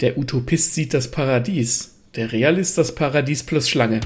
Der Utopist sieht das Paradies. Der Realist das Paradies plus Schlange.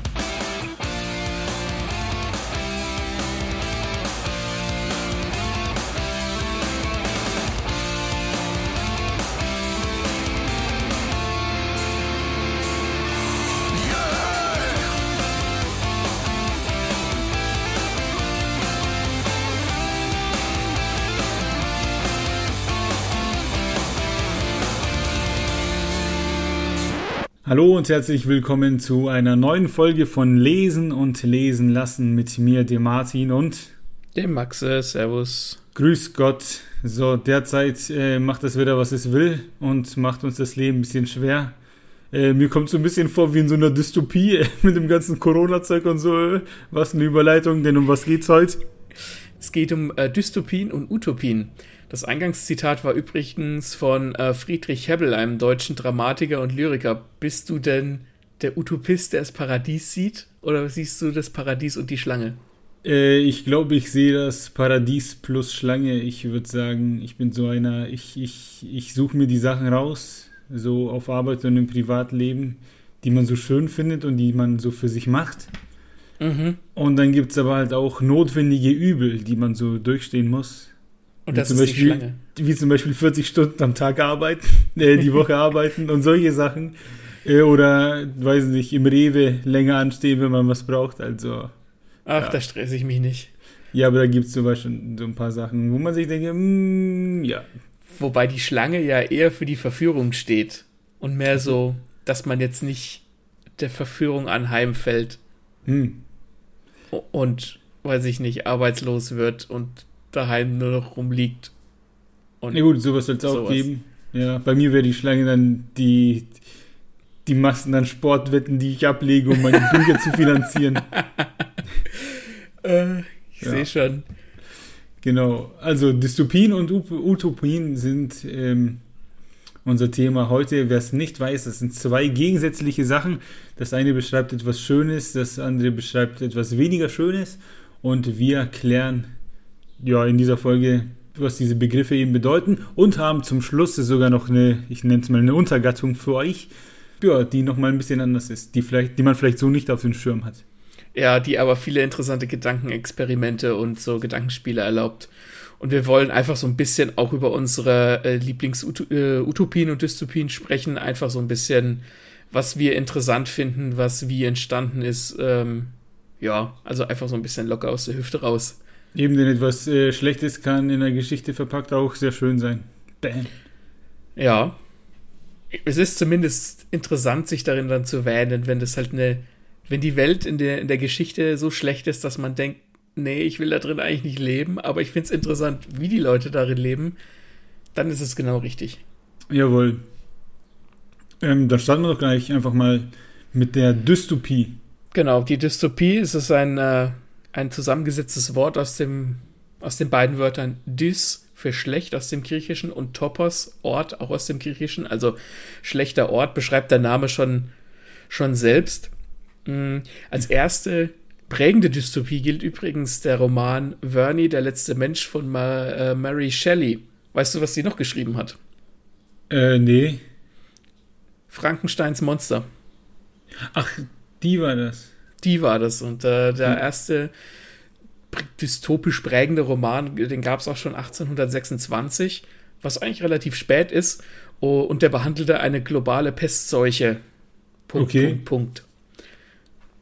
Hallo und herzlich willkommen zu einer neuen Folge von Lesen und Lesen lassen mit mir, dem Martin und dem Maxe. Servus. Grüß Gott. So, derzeit äh, macht es wieder, was es will und macht uns das Leben ein bisschen schwer. Äh, mir kommt so ein bisschen vor wie in so einer Dystopie äh, mit dem ganzen Corona-Zeug und so. Was eine Überleitung, denn um was geht's heute? Es geht um äh, Dystopien und Utopien. Das Eingangszitat war übrigens von äh, Friedrich Hebbel, einem deutschen Dramatiker und Lyriker. Bist du denn der Utopist, der das Paradies sieht? Oder siehst du das Paradies und die Schlange? Äh, ich glaube, ich sehe das Paradies plus Schlange. Ich würde sagen, ich bin so einer, ich, ich, ich suche mir die Sachen raus, so auf Arbeit und im Privatleben, die man so schön findet und die man so für sich macht. Mhm. Und dann gibt es aber halt auch notwendige Übel, die man so durchstehen muss. Und das ist Beispiel, die Schlange. Wie zum Beispiel 40 Stunden am Tag arbeiten, äh, die Woche arbeiten und solche Sachen. Äh, oder, weiß nicht, im Rewe länger anstehen, wenn man was braucht. Also. Ach, ja. da stresse ich mich nicht. Ja, aber da gibt es zum Beispiel so ein paar Sachen, wo man sich denkt, mm, ja. Wobei die Schlange ja eher für die Verführung steht. Und mehr so, dass man jetzt nicht der Verführung anheimfällt. Hm. Und, weiß ich nicht, arbeitslos wird und daheim nur noch rumliegt. Und ja gut, sowas soll es auch geben. Ja, bei mir wäre die Schlange dann die, die Massen an Sportwetten, die ich ablege, um meine Bücher zu finanzieren. äh, ich ja. sehe schon. Genau, also Dystopien und Utopien sind ähm, unser Thema heute. Wer es nicht weiß, das sind zwei gegensätzliche Sachen. Das eine beschreibt etwas Schönes, das andere beschreibt etwas weniger Schönes. Und wir klären ja, in dieser Folge, was diese Begriffe eben bedeuten und haben zum Schluss sogar noch eine, ich nenne es mal eine Untergattung für euch, ja, die nochmal ein bisschen anders ist, die, vielleicht, die man vielleicht so nicht auf dem Schirm hat. Ja, die aber viele interessante Gedankenexperimente und so Gedankenspiele erlaubt. Und wir wollen einfach so ein bisschen auch über unsere äh, Lieblingsutopien äh, und Dystopien sprechen, einfach so ein bisschen, was wir interessant finden, was wie entstanden ist. Ähm, ja, also einfach so ein bisschen locker aus der Hüfte raus. Eben denn etwas äh, Schlechtes kann in der Geschichte verpackt auch sehr schön sein. Bam. Ja. Es ist zumindest interessant, sich darin dann zu wähnen, wenn das halt eine, wenn die Welt in der, in der Geschichte so schlecht ist, dass man denkt, nee, ich will da drin eigentlich nicht leben, aber ich finde es interessant, wie die Leute darin leben, dann ist es genau richtig. Jawohl. Ähm, da starten wir doch gleich einfach mal mit der Dystopie. Genau, die Dystopie ist es ein äh, ein zusammengesetztes Wort aus, dem, aus den beiden Wörtern dys für schlecht aus dem Griechischen und topos, Ort, auch aus dem Griechischen. Also schlechter Ort beschreibt der Name schon, schon selbst. Mhm. Als erste prägende Dystopie gilt übrigens der Roman Verney, der letzte Mensch von Ma äh, Mary Shelley. Weißt du, was sie noch geschrieben hat? Äh, nee. Frankensteins Monster. Ach, die war das die war das. Und äh, der hm. erste dystopisch prägende Roman, den gab es auch schon 1826, was eigentlich relativ spät ist. Oh, und der behandelte eine globale Pestseuche. Punkt, okay. Punkt, Punkt.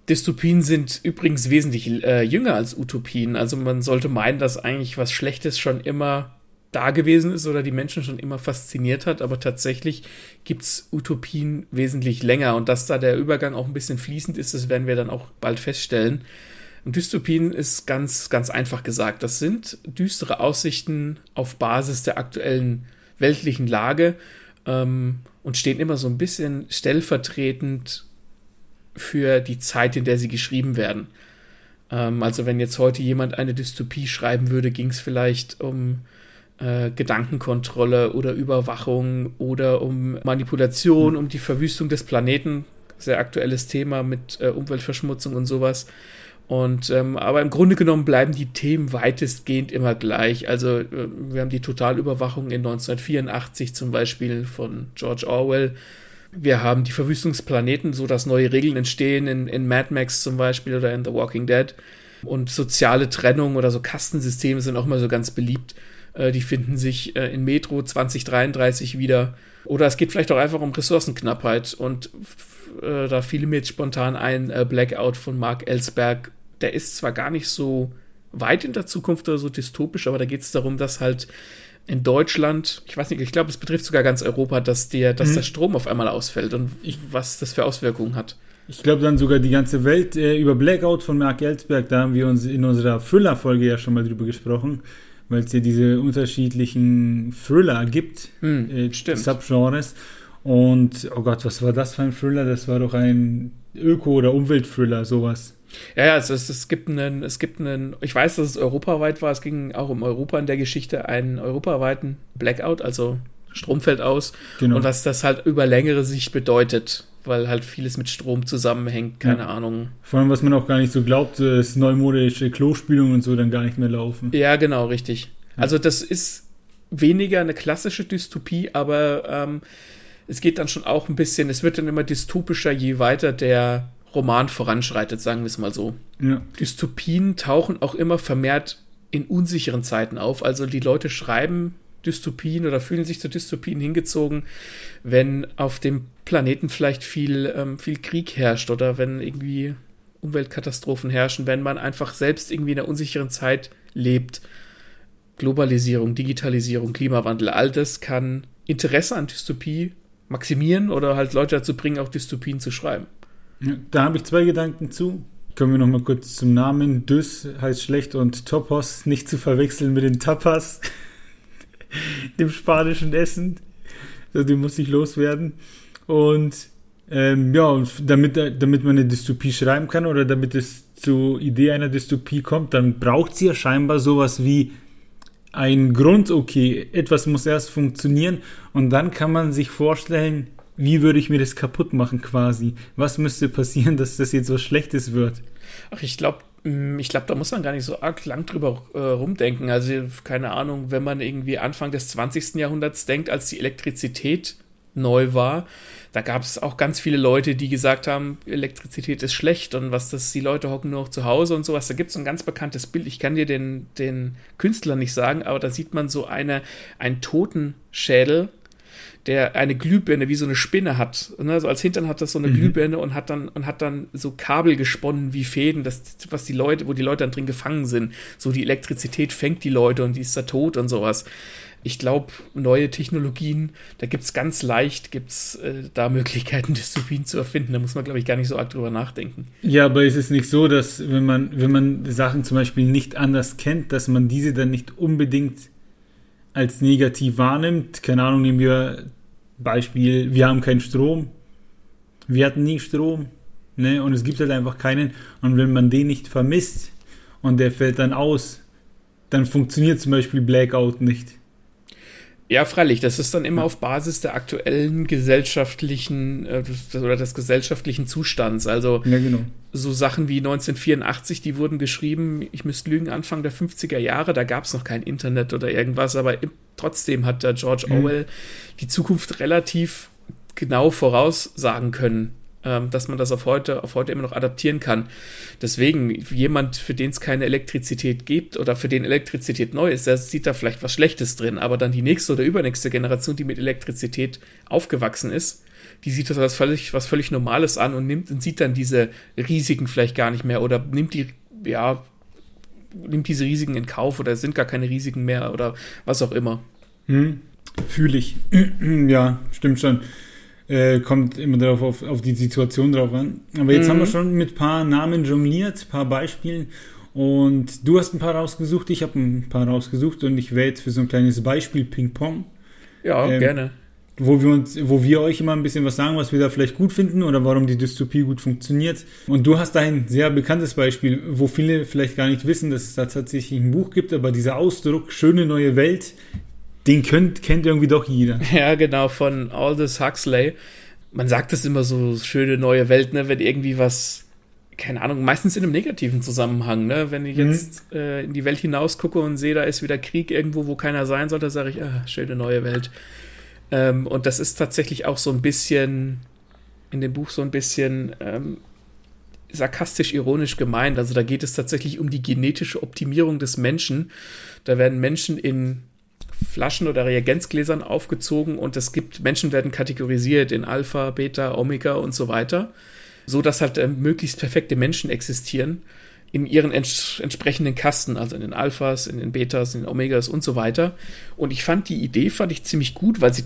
Dystopien sind übrigens wesentlich äh, jünger als Utopien. Also man sollte meinen, dass eigentlich was Schlechtes schon immer da gewesen ist oder die Menschen schon immer fasziniert hat, aber tatsächlich gibt es Utopien wesentlich länger und dass da der Übergang auch ein bisschen fließend ist, das werden wir dann auch bald feststellen. Und Dystopien ist ganz, ganz einfach gesagt. Das sind düstere Aussichten auf Basis der aktuellen weltlichen Lage ähm, und stehen immer so ein bisschen stellvertretend für die Zeit, in der sie geschrieben werden. Ähm, also wenn jetzt heute jemand eine Dystopie schreiben würde, ging es vielleicht um äh, Gedankenkontrolle oder Überwachung oder um Manipulation, um die Verwüstung des Planeten. Sehr aktuelles Thema mit äh, Umweltverschmutzung und sowas. Und ähm, aber im Grunde genommen bleiben die Themen weitestgehend immer gleich. Also äh, wir haben die Totalüberwachung in 1984 zum Beispiel von George Orwell. Wir haben die Verwüstungsplaneten, so dass neue Regeln entstehen in, in Mad Max zum Beispiel oder in The Walking Dead. Und soziale Trennung oder so Kastensysteme sind auch immer so ganz beliebt. Äh, die finden sich äh, in Metro 2033 wieder. Oder es geht vielleicht auch einfach um Ressourcenknappheit. Und äh, da fiel mir jetzt spontan ein äh, Blackout von Mark Ellsberg der ist zwar gar nicht so weit in der Zukunft oder so dystopisch, aber da geht es darum, dass halt in Deutschland, ich weiß nicht, ich glaube, es betrifft sogar ganz Europa, dass der, dass mhm. der Strom auf einmal ausfällt und ich, was das für Auswirkungen hat. Ich glaube dann sogar die ganze Welt äh, über Blackout von Mark Ellsberg, da haben wir uns in unserer Thriller-Folge ja schon mal drüber gesprochen, weil es ja diese unterschiedlichen Thriller gibt, hm, äh, Subgenres. Und, oh Gott, was war das für ein Thriller? Das war doch ein Öko- oder Umwelt-Thriller, sowas. Ja, ja, es, es, es, gibt einen, es gibt einen, ich weiß, dass es europaweit war, es ging auch um Europa in der Geschichte, einen europaweiten Blackout, also Strom fällt aus genau. und was das halt über längere Sicht bedeutet, weil halt vieles mit Strom zusammenhängt, keine ja. Ahnung. Vor allem, was man auch gar nicht so glaubt, dass neumodische Klospülungen und so dann gar nicht mehr laufen. Ja, genau, richtig. Ja. Also das ist weniger eine klassische Dystopie, aber ähm, es geht dann schon auch ein bisschen, es wird dann immer dystopischer, je weiter der Roman voranschreitet, sagen wir es mal so. Ja. Dystopien tauchen auch immer vermehrt in unsicheren Zeiten auf. Also die Leute schreiben Dystopien oder fühlen sich zu Dystopien hingezogen, wenn auf dem Planeten vielleicht viel, ähm, viel Krieg herrscht oder wenn irgendwie Umweltkatastrophen herrschen, wenn man einfach selbst irgendwie in einer unsicheren Zeit lebt. Globalisierung, Digitalisierung, Klimawandel, all das kann Interesse an Dystopie maximieren oder halt Leute dazu bringen, auch Dystopien zu schreiben. Da habe ich zwei Gedanken zu. Kommen wir noch mal kurz zum Namen. Dys heißt schlecht und Topos nicht zu verwechseln mit den Tapas, dem spanischen Essen. Also, die muss ich loswerden. Und ähm, ja, damit, damit man eine Dystopie schreiben kann oder damit es zur Idee einer Dystopie kommt, dann braucht sie ja scheinbar sowas wie ein Grund, okay, etwas muss erst funktionieren und dann kann man sich vorstellen, wie würde ich mir das kaputt machen quasi? Was müsste passieren, dass das jetzt was Schlechtes wird? Ach, ich glaube, ich glaube, da muss man gar nicht so arg lang drüber äh, rumdenken. Also, keine Ahnung, wenn man irgendwie Anfang des 20. Jahrhunderts denkt, als die Elektrizität neu war, da gab es auch ganz viele Leute, die gesagt haben, Elektrizität ist schlecht und was das, die Leute hocken nur noch zu Hause und sowas. Da gibt es ein ganz bekanntes Bild. Ich kann dir den, den Künstler nicht sagen, aber da sieht man so eine, einen Totenschädel der eine Glühbirne wie so eine Spinne hat. Ne? Also als Hintern hat das so eine mhm. Glühbirne und hat dann und hat dann so Kabel gesponnen wie Fäden, das, was die Leute, wo die Leute dann drin gefangen sind. So die Elektrizität fängt die Leute und die ist da tot und sowas. Ich glaube, neue Technologien, da gibt es ganz leicht, gibt es äh, da Möglichkeiten, Dystopien zu erfinden. Da muss man, glaube ich, gar nicht so arg drüber nachdenken. Ja, aber ist es nicht so, dass wenn man, wenn man Sachen zum Beispiel nicht anders kennt, dass man diese dann nicht unbedingt als negativ wahrnimmt. Keine Ahnung, nehmen wir Beispiel, wir haben keinen Strom. Wir hatten nie Strom. Ne? Und es gibt halt einfach keinen. Und wenn man den nicht vermisst und der fällt dann aus, dann funktioniert zum Beispiel Blackout nicht. Ja, freilich, das ist dann immer auf Basis der aktuellen gesellschaftlichen äh, oder des gesellschaftlichen Zustands. Also ja, genau. so Sachen wie 1984, die wurden geschrieben, ich müsste lügen, Anfang der 50er Jahre, da gab es noch kein Internet oder irgendwas, aber trotzdem hat der George mhm. Orwell die Zukunft relativ genau voraussagen können dass man das auf heute, auf heute immer noch adaptieren kann. Deswegen, jemand, für den es keine Elektrizität gibt oder für den Elektrizität neu ist, der sieht da vielleicht was Schlechtes drin, aber dann die nächste oder übernächste Generation, die mit Elektrizität aufgewachsen ist, die sieht das als völlig, was völlig Normales an und nimmt und sieht dann diese Risiken vielleicht gar nicht mehr oder nimmt die, ja, nimmt diese Risiken in Kauf oder sind gar keine Risiken mehr oder was auch immer. Hm, Fühle ich. ja, stimmt schon. Äh, kommt immer darauf auf, auf die Situation drauf an. Aber jetzt mhm. haben wir schon mit ein paar Namen jongliert, ein paar Beispielen. Und du hast ein paar rausgesucht, ich habe ein paar rausgesucht und ich wäre jetzt für so ein kleines Beispiel Ping-Pong. Ja, ähm, gerne. Wo wir uns, wo wir euch immer ein bisschen was sagen, was wir da vielleicht gut finden oder warum die Dystopie gut funktioniert. Und du hast da ein sehr bekanntes Beispiel, wo viele vielleicht gar nicht wissen, dass es da tatsächlich ein Buch gibt, aber dieser Ausdruck, schöne neue Welt, den könnt, kennt irgendwie doch jeder. Ja, genau, von Aldous Huxley. Man sagt das immer so, schöne neue Welt, ne, wenn irgendwie was keine Ahnung, meistens in einem negativen Zusammenhang, ne? Wenn ich Mhm. jetzt äh, in die Welt hinaus gucke und sehe, da ist wieder Krieg irgendwo, wo keiner sein sollte, sage ich, ah, schöne neue Welt. Ähm, und das ist tatsächlich auch so ein bisschen in dem Buch so ein bisschen ähm, sarkastisch-ironisch gemeint. Also da geht es tatsächlich um die genetische Optimierung des Menschen. Da werden Menschen in Flaschen oder Reagenzgläsern aufgezogen und es gibt, Menschen werden kategorisiert in Alpha, Beta, Omega und so weiter, so dass halt äh, möglichst perfekte Menschen existieren in ihren ents entsprechenden Kasten, also in den Alphas, in den Betas, in den Omegas und so weiter. Und ich fand die Idee, fand ich ziemlich gut, weil sie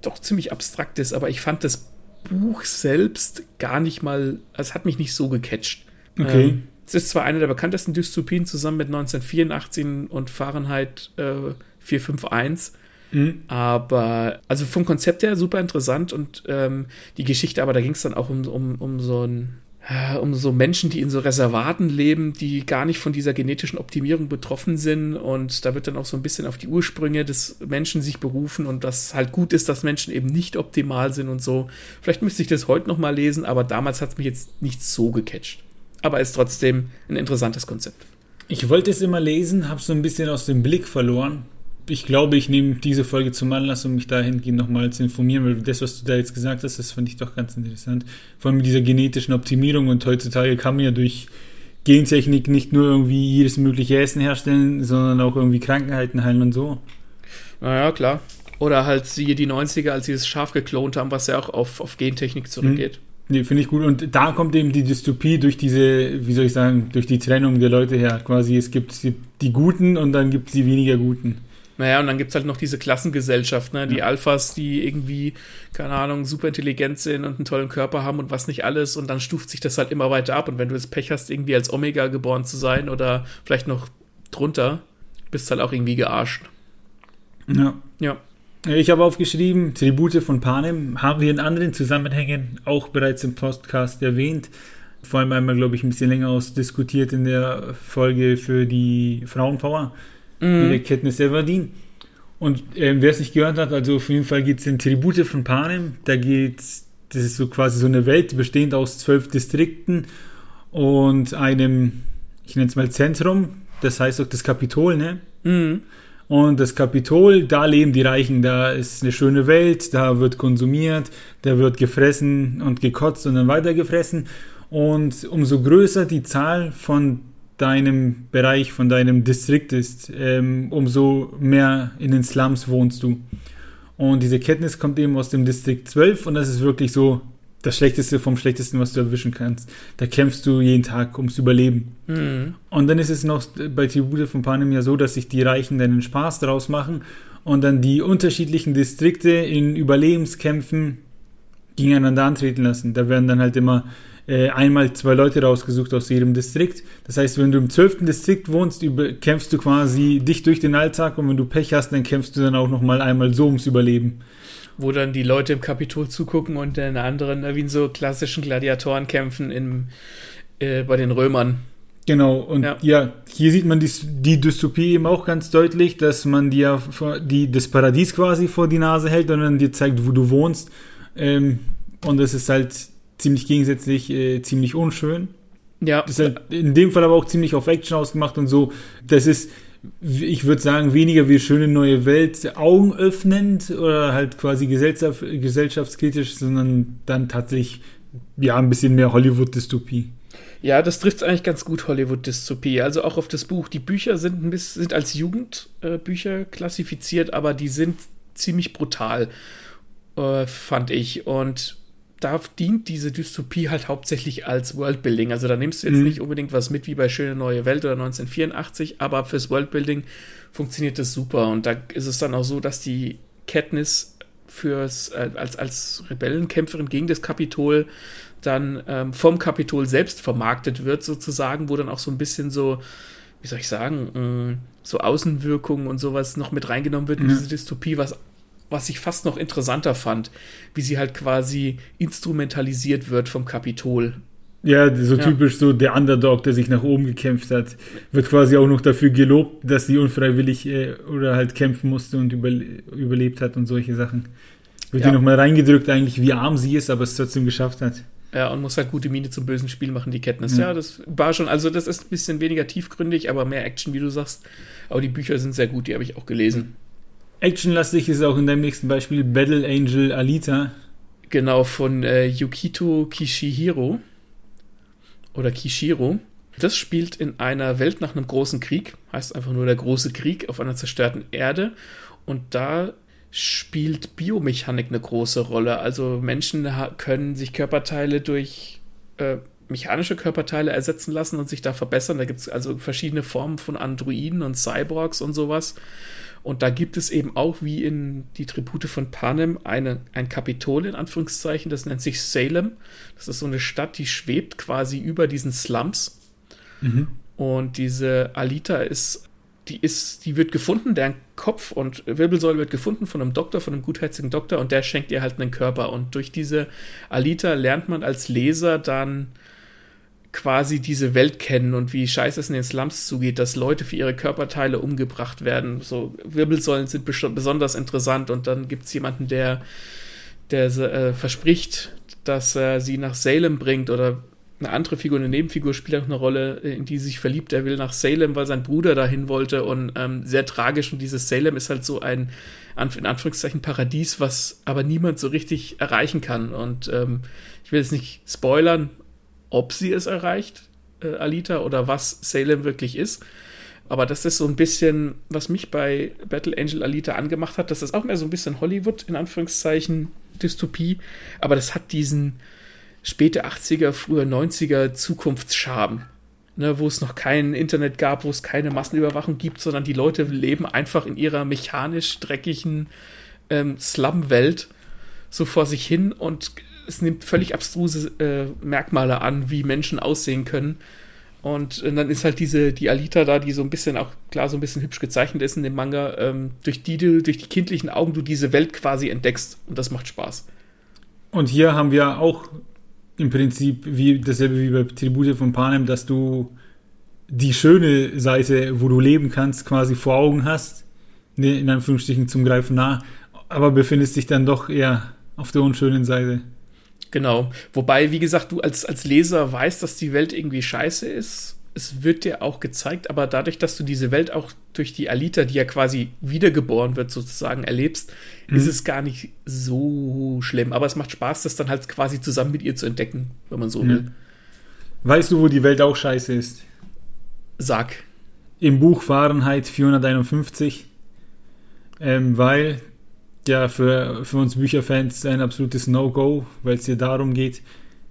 doch ziemlich abstrakt ist, aber ich fand das Buch selbst gar nicht mal, es hat mich nicht so gecatcht. Okay. Ähm, es ist zwar eine der bekanntesten Dystopien zusammen mit 1984 und Fahrenheit äh, 451, Mhm. aber also vom Konzept her super interessant und ähm, die Geschichte, aber da ging es dann auch um, um, um so ein äh, um so Menschen, die in so Reservaten leben, die gar nicht von dieser genetischen Optimierung betroffen sind. Und da wird dann auch so ein bisschen auf die Ursprünge des Menschen sich berufen und dass halt gut ist, dass Menschen eben nicht optimal sind und so. Vielleicht müsste ich das heute noch mal lesen, aber damals hat es mich jetzt nicht so gecatcht. Aber ist trotzdem ein interessantes Konzept. Ich wollte es immer lesen, habe so ein bisschen aus dem Blick verloren. Ich glaube, ich nehme diese Folge zum Anlass, um mich dahingehend nochmal zu informieren, weil das, was du da jetzt gesagt hast, das fand ich doch ganz interessant. Vor allem mit dieser genetischen Optimierung und heutzutage kann man ja durch Gentechnik nicht nur irgendwie jedes mögliche Essen herstellen, sondern auch irgendwie Krankheiten heilen und so. Naja, klar. Oder halt siehe die 90er, als sie das Schaf geklont haben, was ja auch auf, auf Gentechnik zurückgeht. Nee, finde ich gut. Und da kommt eben die Dystopie durch diese, wie soll ich sagen, durch die Trennung der Leute her. Quasi, es gibt die, die Guten und dann gibt es die weniger Guten. Naja, und dann gibt es halt noch diese Klassengesellschaft, ne? Die Ja. Alphas, die irgendwie, keine Ahnung, super intelligent sind und einen tollen Körper haben und was nicht alles. Und dann stuft sich das halt immer weiter ab. Und wenn du das Pech hast, irgendwie als Omega geboren zu sein oder vielleicht noch drunter, bist halt auch irgendwie gearscht. Ja. Ja. Ich habe aufgeschrieben, Tribute von Panem haben wir in anderen Zusammenhängen auch bereits im Podcast erwähnt. Vor allem einmal, glaube ich, ein bisschen länger ausdiskutiert in der Folge für die Frauenpower mit der Katniss Everdeen. Und ähm, wer es nicht gehört hat, also auf jeden Fall geht es in Tribute von Panem. Da geht's, das ist so quasi so eine Welt, bestehend aus zwölf Distrikten und einem, ich nenne es mal Zentrum, das heißt auch das Kapitol, ne? Mhm. Und das Kapitol, da leben die Reichen, da ist eine schöne Welt, da wird konsumiert, da wird gefressen und gekotzt und dann weiter gefressen. Und umso größer die Zahl von deinem Bereich, von deinem Distrikt ist, ähm, umso mehr in den Slums wohnst du. Und diese Kenntnis kommt eben aus dem Distrikt 12 und das ist wirklich so das Schlechteste vom Schlechtesten, was du erwischen kannst. Da kämpfst du jeden Tag ums Überleben. Mhm. Und dann ist es noch bei Tribute von Panem ja so, dass sich die Reichen dann einen Spaß daraus machen und dann die unterschiedlichen Distrikte in Überlebenskämpfen gegeneinander antreten lassen. Da werden dann halt immer äh, einmal zwei Leute rausgesucht aus jedem Distrikt. Das heißt, wenn du im zwölften Distrikt wohnst, über, kämpfst du quasi dich durch den Alltag und wenn du Pech hast, dann kämpfst du dann auch nochmal einmal so ums Überleben. Wo dann die Leute im Kapitol zugucken und den anderen, äh, wie in so klassischen Gladiatorenkämpfen im, äh, bei den Römern. Genau, und Ja. ja, hier sieht man die, die Dystopie eben auch ganz deutlich, dass man dir die, das Paradies quasi vor die Nase hält und dann dir zeigt, wo du wohnst. Ähm, und das ist halt ziemlich gegensätzlich, äh, ziemlich unschön. Ja, Das ist halt in dem Fall aber auch ziemlich auf Action ausgemacht und so. Das ist, ich würde sagen, weniger wie schöne neue Welt, augenöffnend oder halt quasi gesellschaft, gesellschaftskritisch, sondern dann tatsächlich, ja, ein bisschen mehr Hollywood-Dystopie. Ja, das trifft eigentlich ganz gut, Hollywood-Dystopie. Also auch auf das Buch. Die Bücher sind, ein bisschen, sind als Jugendbücher äh, klassifiziert, aber die sind ziemlich brutal, äh, fand ich. Und da dient diese Dystopie halt hauptsächlich als Worldbuilding. Also da nimmst du jetzt Mhm. nicht unbedingt was mit wie bei Schöne Neue Welt oder 1984, aber fürs Worldbuilding funktioniert das super. Und da ist es dann auch so, dass die Katniss fürs, äh, als, als Rebellenkämpferin gegen das Kapitol dann ähm, vom Kapitol selbst vermarktet wird, sozusagen, wo dann auch so ein bisschen so, wie soll ich sagen, mh, so Außenwirkungen und sowas noch mit reingenommen wird in Ja. diese Dystopie, was, was ich fast noch interessanter fand, wie sie halt quasi instrumentalisiert wird vom Kapitol. Ja, so Ja. typisch so der Underdog, der sich nach oben gekämpft hat, wird quasi auch noch dafür gelobt, dass sie unfreiwillig äh, oder halt kämpfen musste und überle überlebt hat und solche Sachen. Wird Ja. ihr nochmal reingedrückt eigentlich, wie arm sie ist, aber es trotzdem geschafft hat. Ja, und muss halt gute Miene zum bösen Spiel machen, die Kenntnis. Ja. ja, das war schon, also das ist ein bisschen weniger tiefgründig, aber mehr Action, wie du sagst. Aber die Bücher sind sehr gut, die habe ich auch gelesen. Actionlastig ist auch in deinem nächsten Beispiel Battle Angel Alita. Genau, von äh, Yukito Kishihiro. Oder Kishiro. Das spielt in einer Welt nach einem großen Krieg, heißt einfach nur der große Krieg auf einer zerstörten Erde. Und da spielt Biomechanik eine große Rolle. Also Menschen können sich Körperteile durch äh, mechanische Körperteile ersetzen lassen und sich da verbessern. Da gibt es also verschiedene Formen von Androiden und Cyborgs und sowas. Und da gibt es eben auch, wie in die Tribute von Panem, eine, ein Kapitol in Anführungszeichen, das nennt sich Salem. Das ist so eine Stadt, die schwebt quasi über diesen Slums. Mhm. Und diese Alita ist die ist, die wird gefunden, deren Kopf und Wirbelsäule wird gefunden von einem Doktor, von einem gutherzigen Doktor und der schenkt ihr halt einen Körper. Und durch diese Alita lernt man als Leser dann quasi diese Welt kennen und wie scheiße es in den Slums zugeht, dass Leute für ihre Körperteile umgebracht werden. So Wirbelsäulen sind besonders interessant und dann gibt es jemanden, der, der äh, verspricht, dass er sie nach Salem bringt oder eine andere Figur, eine Nebenfigur spielt auch eine Rolle, in die sich verliebt. Er will nach Salem, weil sein Bruder dahin wollte und ähm, sehr tragisch. Und dieses Salem ist halt so ein, in Anführungszeichen, Paradies, was aber niemand so richtig erreichen kann. Und ähm, ich will jetzt nicht spoilern, ob sie es erreicht, äh, Alita, oder was Salem wirklich ist. Aber das ist so ein bisschen, was mich bei Battle Angel Alita angemacht hat. Das ist auch mehr so ein bisschen Hollywood, in Anführungszeichen, Dystopie. Aber das hat diesen, späte 80er, frühe 90er Zukunftsschaben. Ne, wo es noch kein Internet gab, wo es keine Massenüberwachung gibt, sondern die Leute leben einfach in ihrer mechanisch dreckigen ähm, Slum-Welt so vor sich hin und es nimmt völlig abstruse äh, Merkmale an, wie Menschen aussehen können. Und, und, dann ist halt diese, die Alita da, die so ein bisschen auch, klar, so ein bisschen hübsch gezeichnet ist in dem Manga, ähm, durch die du, durch die kindlichen Augen du diese Welt quasi entdeckst. Und das macht Spaß. Und hier haben wir auch im Prinzip wie dasselbe wie bei Tribute von Panem, dass du die schöne Seite, wo du leben kannst, quasi vor Augen hast, ne, in Anführungsstrichen zum Greifen nah, aber befindest dich dann doch eher auf der unschönen Seite. Genau. Wobei, wie gesagt, du als, als Leser weißt, dass die Welt irgendwie scheiße ist es wird dir auch gezeigt, aber dadurch, dass du diese Welt auch durch die Alita, die ja quasi wiedergeboren wird, sozusagen erlebst, mhm. ist es gar nicht so schlimm. Aber es macht Spaß, das dann halt quasi zusammen mit ihr zu entdecken, wenn man so mhm. will. Weißt du, wo die Welt auch scheiße ist? Sag. Im Buch Fahrenheit 451, ähm, weil ja für, für uns Bücherfans ein absolutes No-Go, weil es hier darum geht,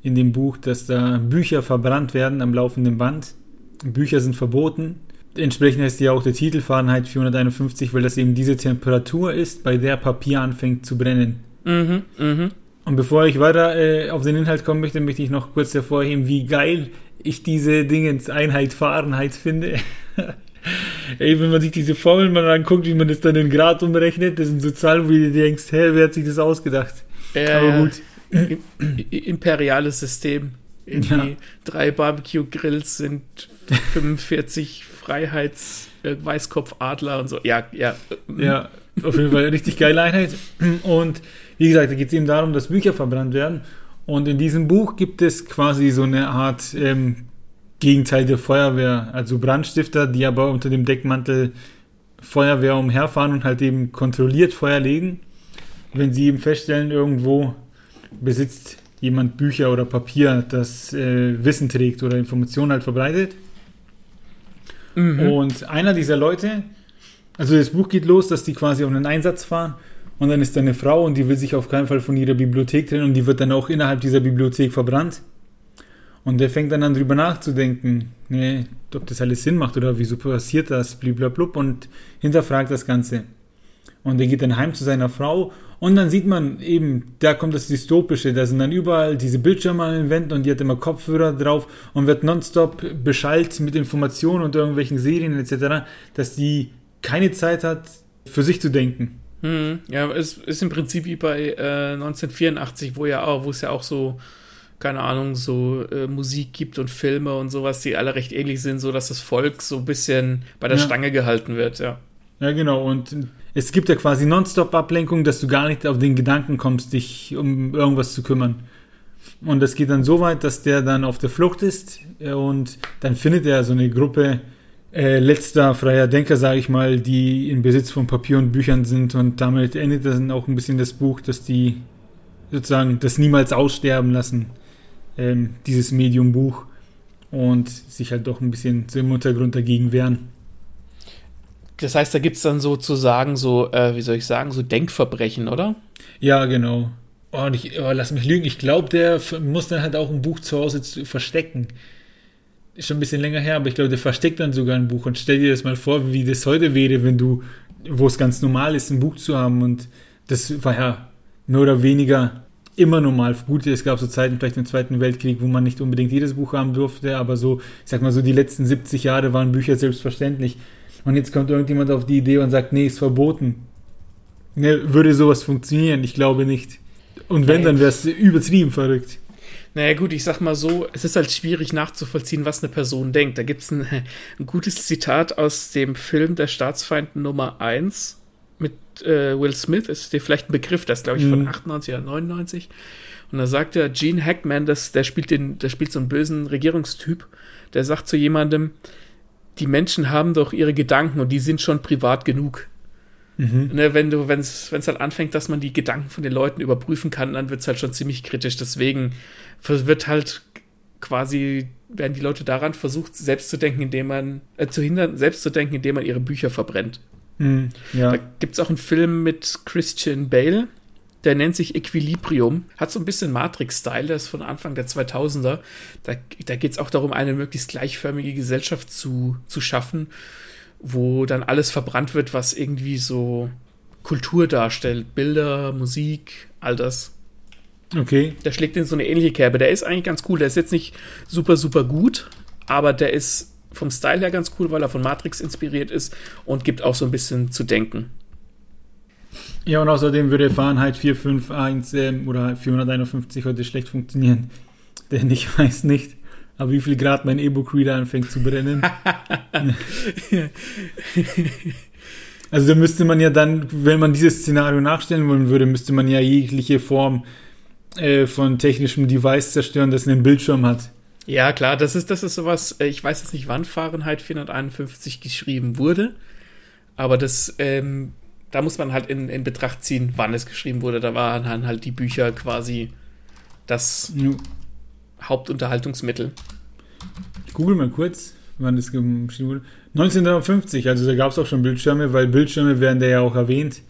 in dem Buch, dass da Bücher verbrannt werden am laufenden Band Bücher sind verboten. Entsprechend heißt ja auch der Titel Fahrenheit 451, weil das eben diese Temperatur ist, bei der Papier anfängt zu brennen. Mhm, mh. Und bevor ich weiter äh, auf den Inhalt kommen möchte, möchte ich noch kurz hervorheben, wie geil ich diese Dingens Einheit Fahrenheit finde. Ey, wenn man sich diese Formeln mal anguckt, wie man das dann in Grad umrechnet, das sind so Zahlen, wo du denkst, hä, wer hat sich das ausgedacht? Äh, Aber gut. Imperiales System. Ja. drei Barbecue-Grills sind 45 Freiheits- äh, und so. Ja, ja. Ja, auf jeden Fall eine richtig geile Einheit. Und wie gesagt, da geht es eben darum, dass Bücher verbrannt werden. Und in diesem Buch gibt es quasi so eine Art ähm, Gegenteil der Feuerwehr, also Brandstifter, die aber unter dem Deckmantel Feuerwehr umherfahren und halt eben kontrolliert Feuer legen. Wenn sie eben feststellen, irgendwo besitzt jemand Bücher oder Papier, das äh, Wissen trägt oder Informationen halt verbreitet. Mhm. Und einer dieser Leute, also das Buch geht los, dass die quasi auf einen Einsatz fahren und dann ist da eine Frau und die will sich auf keinen Fall von ihrer Bibliothek trennen und die wird dann auch innerhalb dieser Bibliothek verbrannt. Und der fängt dann an drüber nachzudenken, nee, ob das alles Sinn macht oder wieso passiert das, bliblablub und hinterfragt das Ganze. Und er geht dann heim zu seiner Frau und dann sieht man eben, da kommt das Dystopische, da sind dann überall diese Bildschirme an den Wänden und die hat immer Kopfhörer drauf und wird nonstop beschallt mit Informationen und irgendwelchen Serien etc., dass die keine Zeit hat, für sich zu denken. Hm, ja, es ist im Prinzip wie bei äh, 1984, wo ja auch, wo es ja auch so, keine Ahnung, so äh, Musik gibt und Filme und sowas, die alle recht ähnlich sind, so dass das Volk so ein bisschen bei der ja. Stange gehalten wird, ja. Ja, genau. Und es gibt ja quasi Nonstop-Ablenkung, dass du gar nicht auf den Gedanken kommst, dich um irgendwas zu kümmern. Und das geht dann so weit, dass der dann auf der Flucht ist äh, und dann findet er so eine Gruppe äh, letzter freier Denker, sage ich mal, die in Besitz von Papier und Büchern sind und damit endet dann auch ein bisschen das Buch, dass die sozusagen das niemals aussterben lassen, ähm, dieses Medium-Buch und sich halt doch ein bisschen so im Untergrund dagegen wehren. Das heißt, da gibt es dann sozusagen so, äh, wie soll ich sagen, so Denkverbrechen, oder? Ja, genau. Oh, ich, oh, lass mich lügen, ich glaube, der muss dann halt auch ein Buch zu Hause verstecken. Ist schon ein bisschen länger her, aber ich glaube, der versteckt dann sogar ein Buch. Und stell dir das mal vor, wie das heute wäre, wenn du, wo es ganz normal ist, ein Buch zu haben. Und das war ja mehr oder weniger immer normal. Gut, es gab so Zeiten, vielleicht im Zweiten Weltkrieg, wo man nicht unbedingt jedes Buch haben durfte, aber so, ich sag mal so, die letzten 70 Jahre waren Bücher selbstverständlich. Und jetzt kommt irgendjemand auf die Idee und sagt, nee, ist verboten. Ne, würde sowas funktionieren? Ich glaube nicht. Und wenn, dann wäre es übertrieben verrückt. Naja gut, ich sag mal so, es ist halt schwierig nachzuvollziehen, was eine Person denkt. Da gibt es ein, ein, gutes Zitat aus dem Film Der Staatsfeind Nummer 1 mit äh, Will Smith, ist dir vielleicht ein Begriff, das glaube ich von 98 oder 99. Und da sagt er, Gene Hackman, das, der, spielt den, der spielt so einen bösen Regierungstyp, der sagt zu jemandem, die Menschen haben doch ihre Gedanken und die sind schon privat genug. Mhm. Ne, wenn du, wenn es halt anfängt, dass man die Gedanken von den Leuten überprüfen kann, dann wird es halt schon ziemlich kritisch. Deswegen wird halt quasi, werden die Leute daran versucht, selbst zu denken, indem man, äh, zu hindern, selbst zu denken, indem man ihre Bücher verbrennt. Mhm, ja. Da gibt es auch einen Film mit Christian Bale, der nennt sich Equilibrium, hat so ein bisschen Matrix-Style, der ist von Anfang der 2000er. Da, da geht es auch darum, eine möglichst gleichförmige Gesellschaft zu, zu schaffen, wo dann alles verbrannt wird, was irgendwie so Kultur darstellt. Bilder, Musik, all das. Okay. Der schlägt in so eine ähnliche Kerbe. Der ist eigentlich ganz cool. Der ist jetzt nicht super, super gut, aber der ist vom Style her ganz cool, weil er von Matrix inspiriert ist und gibt auch so ein bisschen zu denken. Ja, und außerdem würde Fahrenheit 451 äh, oder 451 heute schlecht funktionieren. Denn ich weiß nicht, aber wie viel Grad mein E-Book-Reader anfängt zu brennen. also da müsste man ja dann, wenn man dieses Szenario nachstellen wollen würde, müsste man ja jegliche Form äh, von technischem Device zerstören, das einen Bildschirm hat. Ja, klar, das ist, das ist sowas, äh, ich weiß jetzt nicht, wann Fahrenheit 451 geschrieben wurde, aber das ähm, da muss man halt in, in Betracht ziehen, wann es geschrieben wurde. Da waren dann halt die Bücher quasi das ja. Hauptunterhaltungsmittel. Ich google mal kurz, wann das geschrieben wurde. 1950, also da gab es auch schon Bildschirme, weil Bildschirme werden da ja auch erwähnt.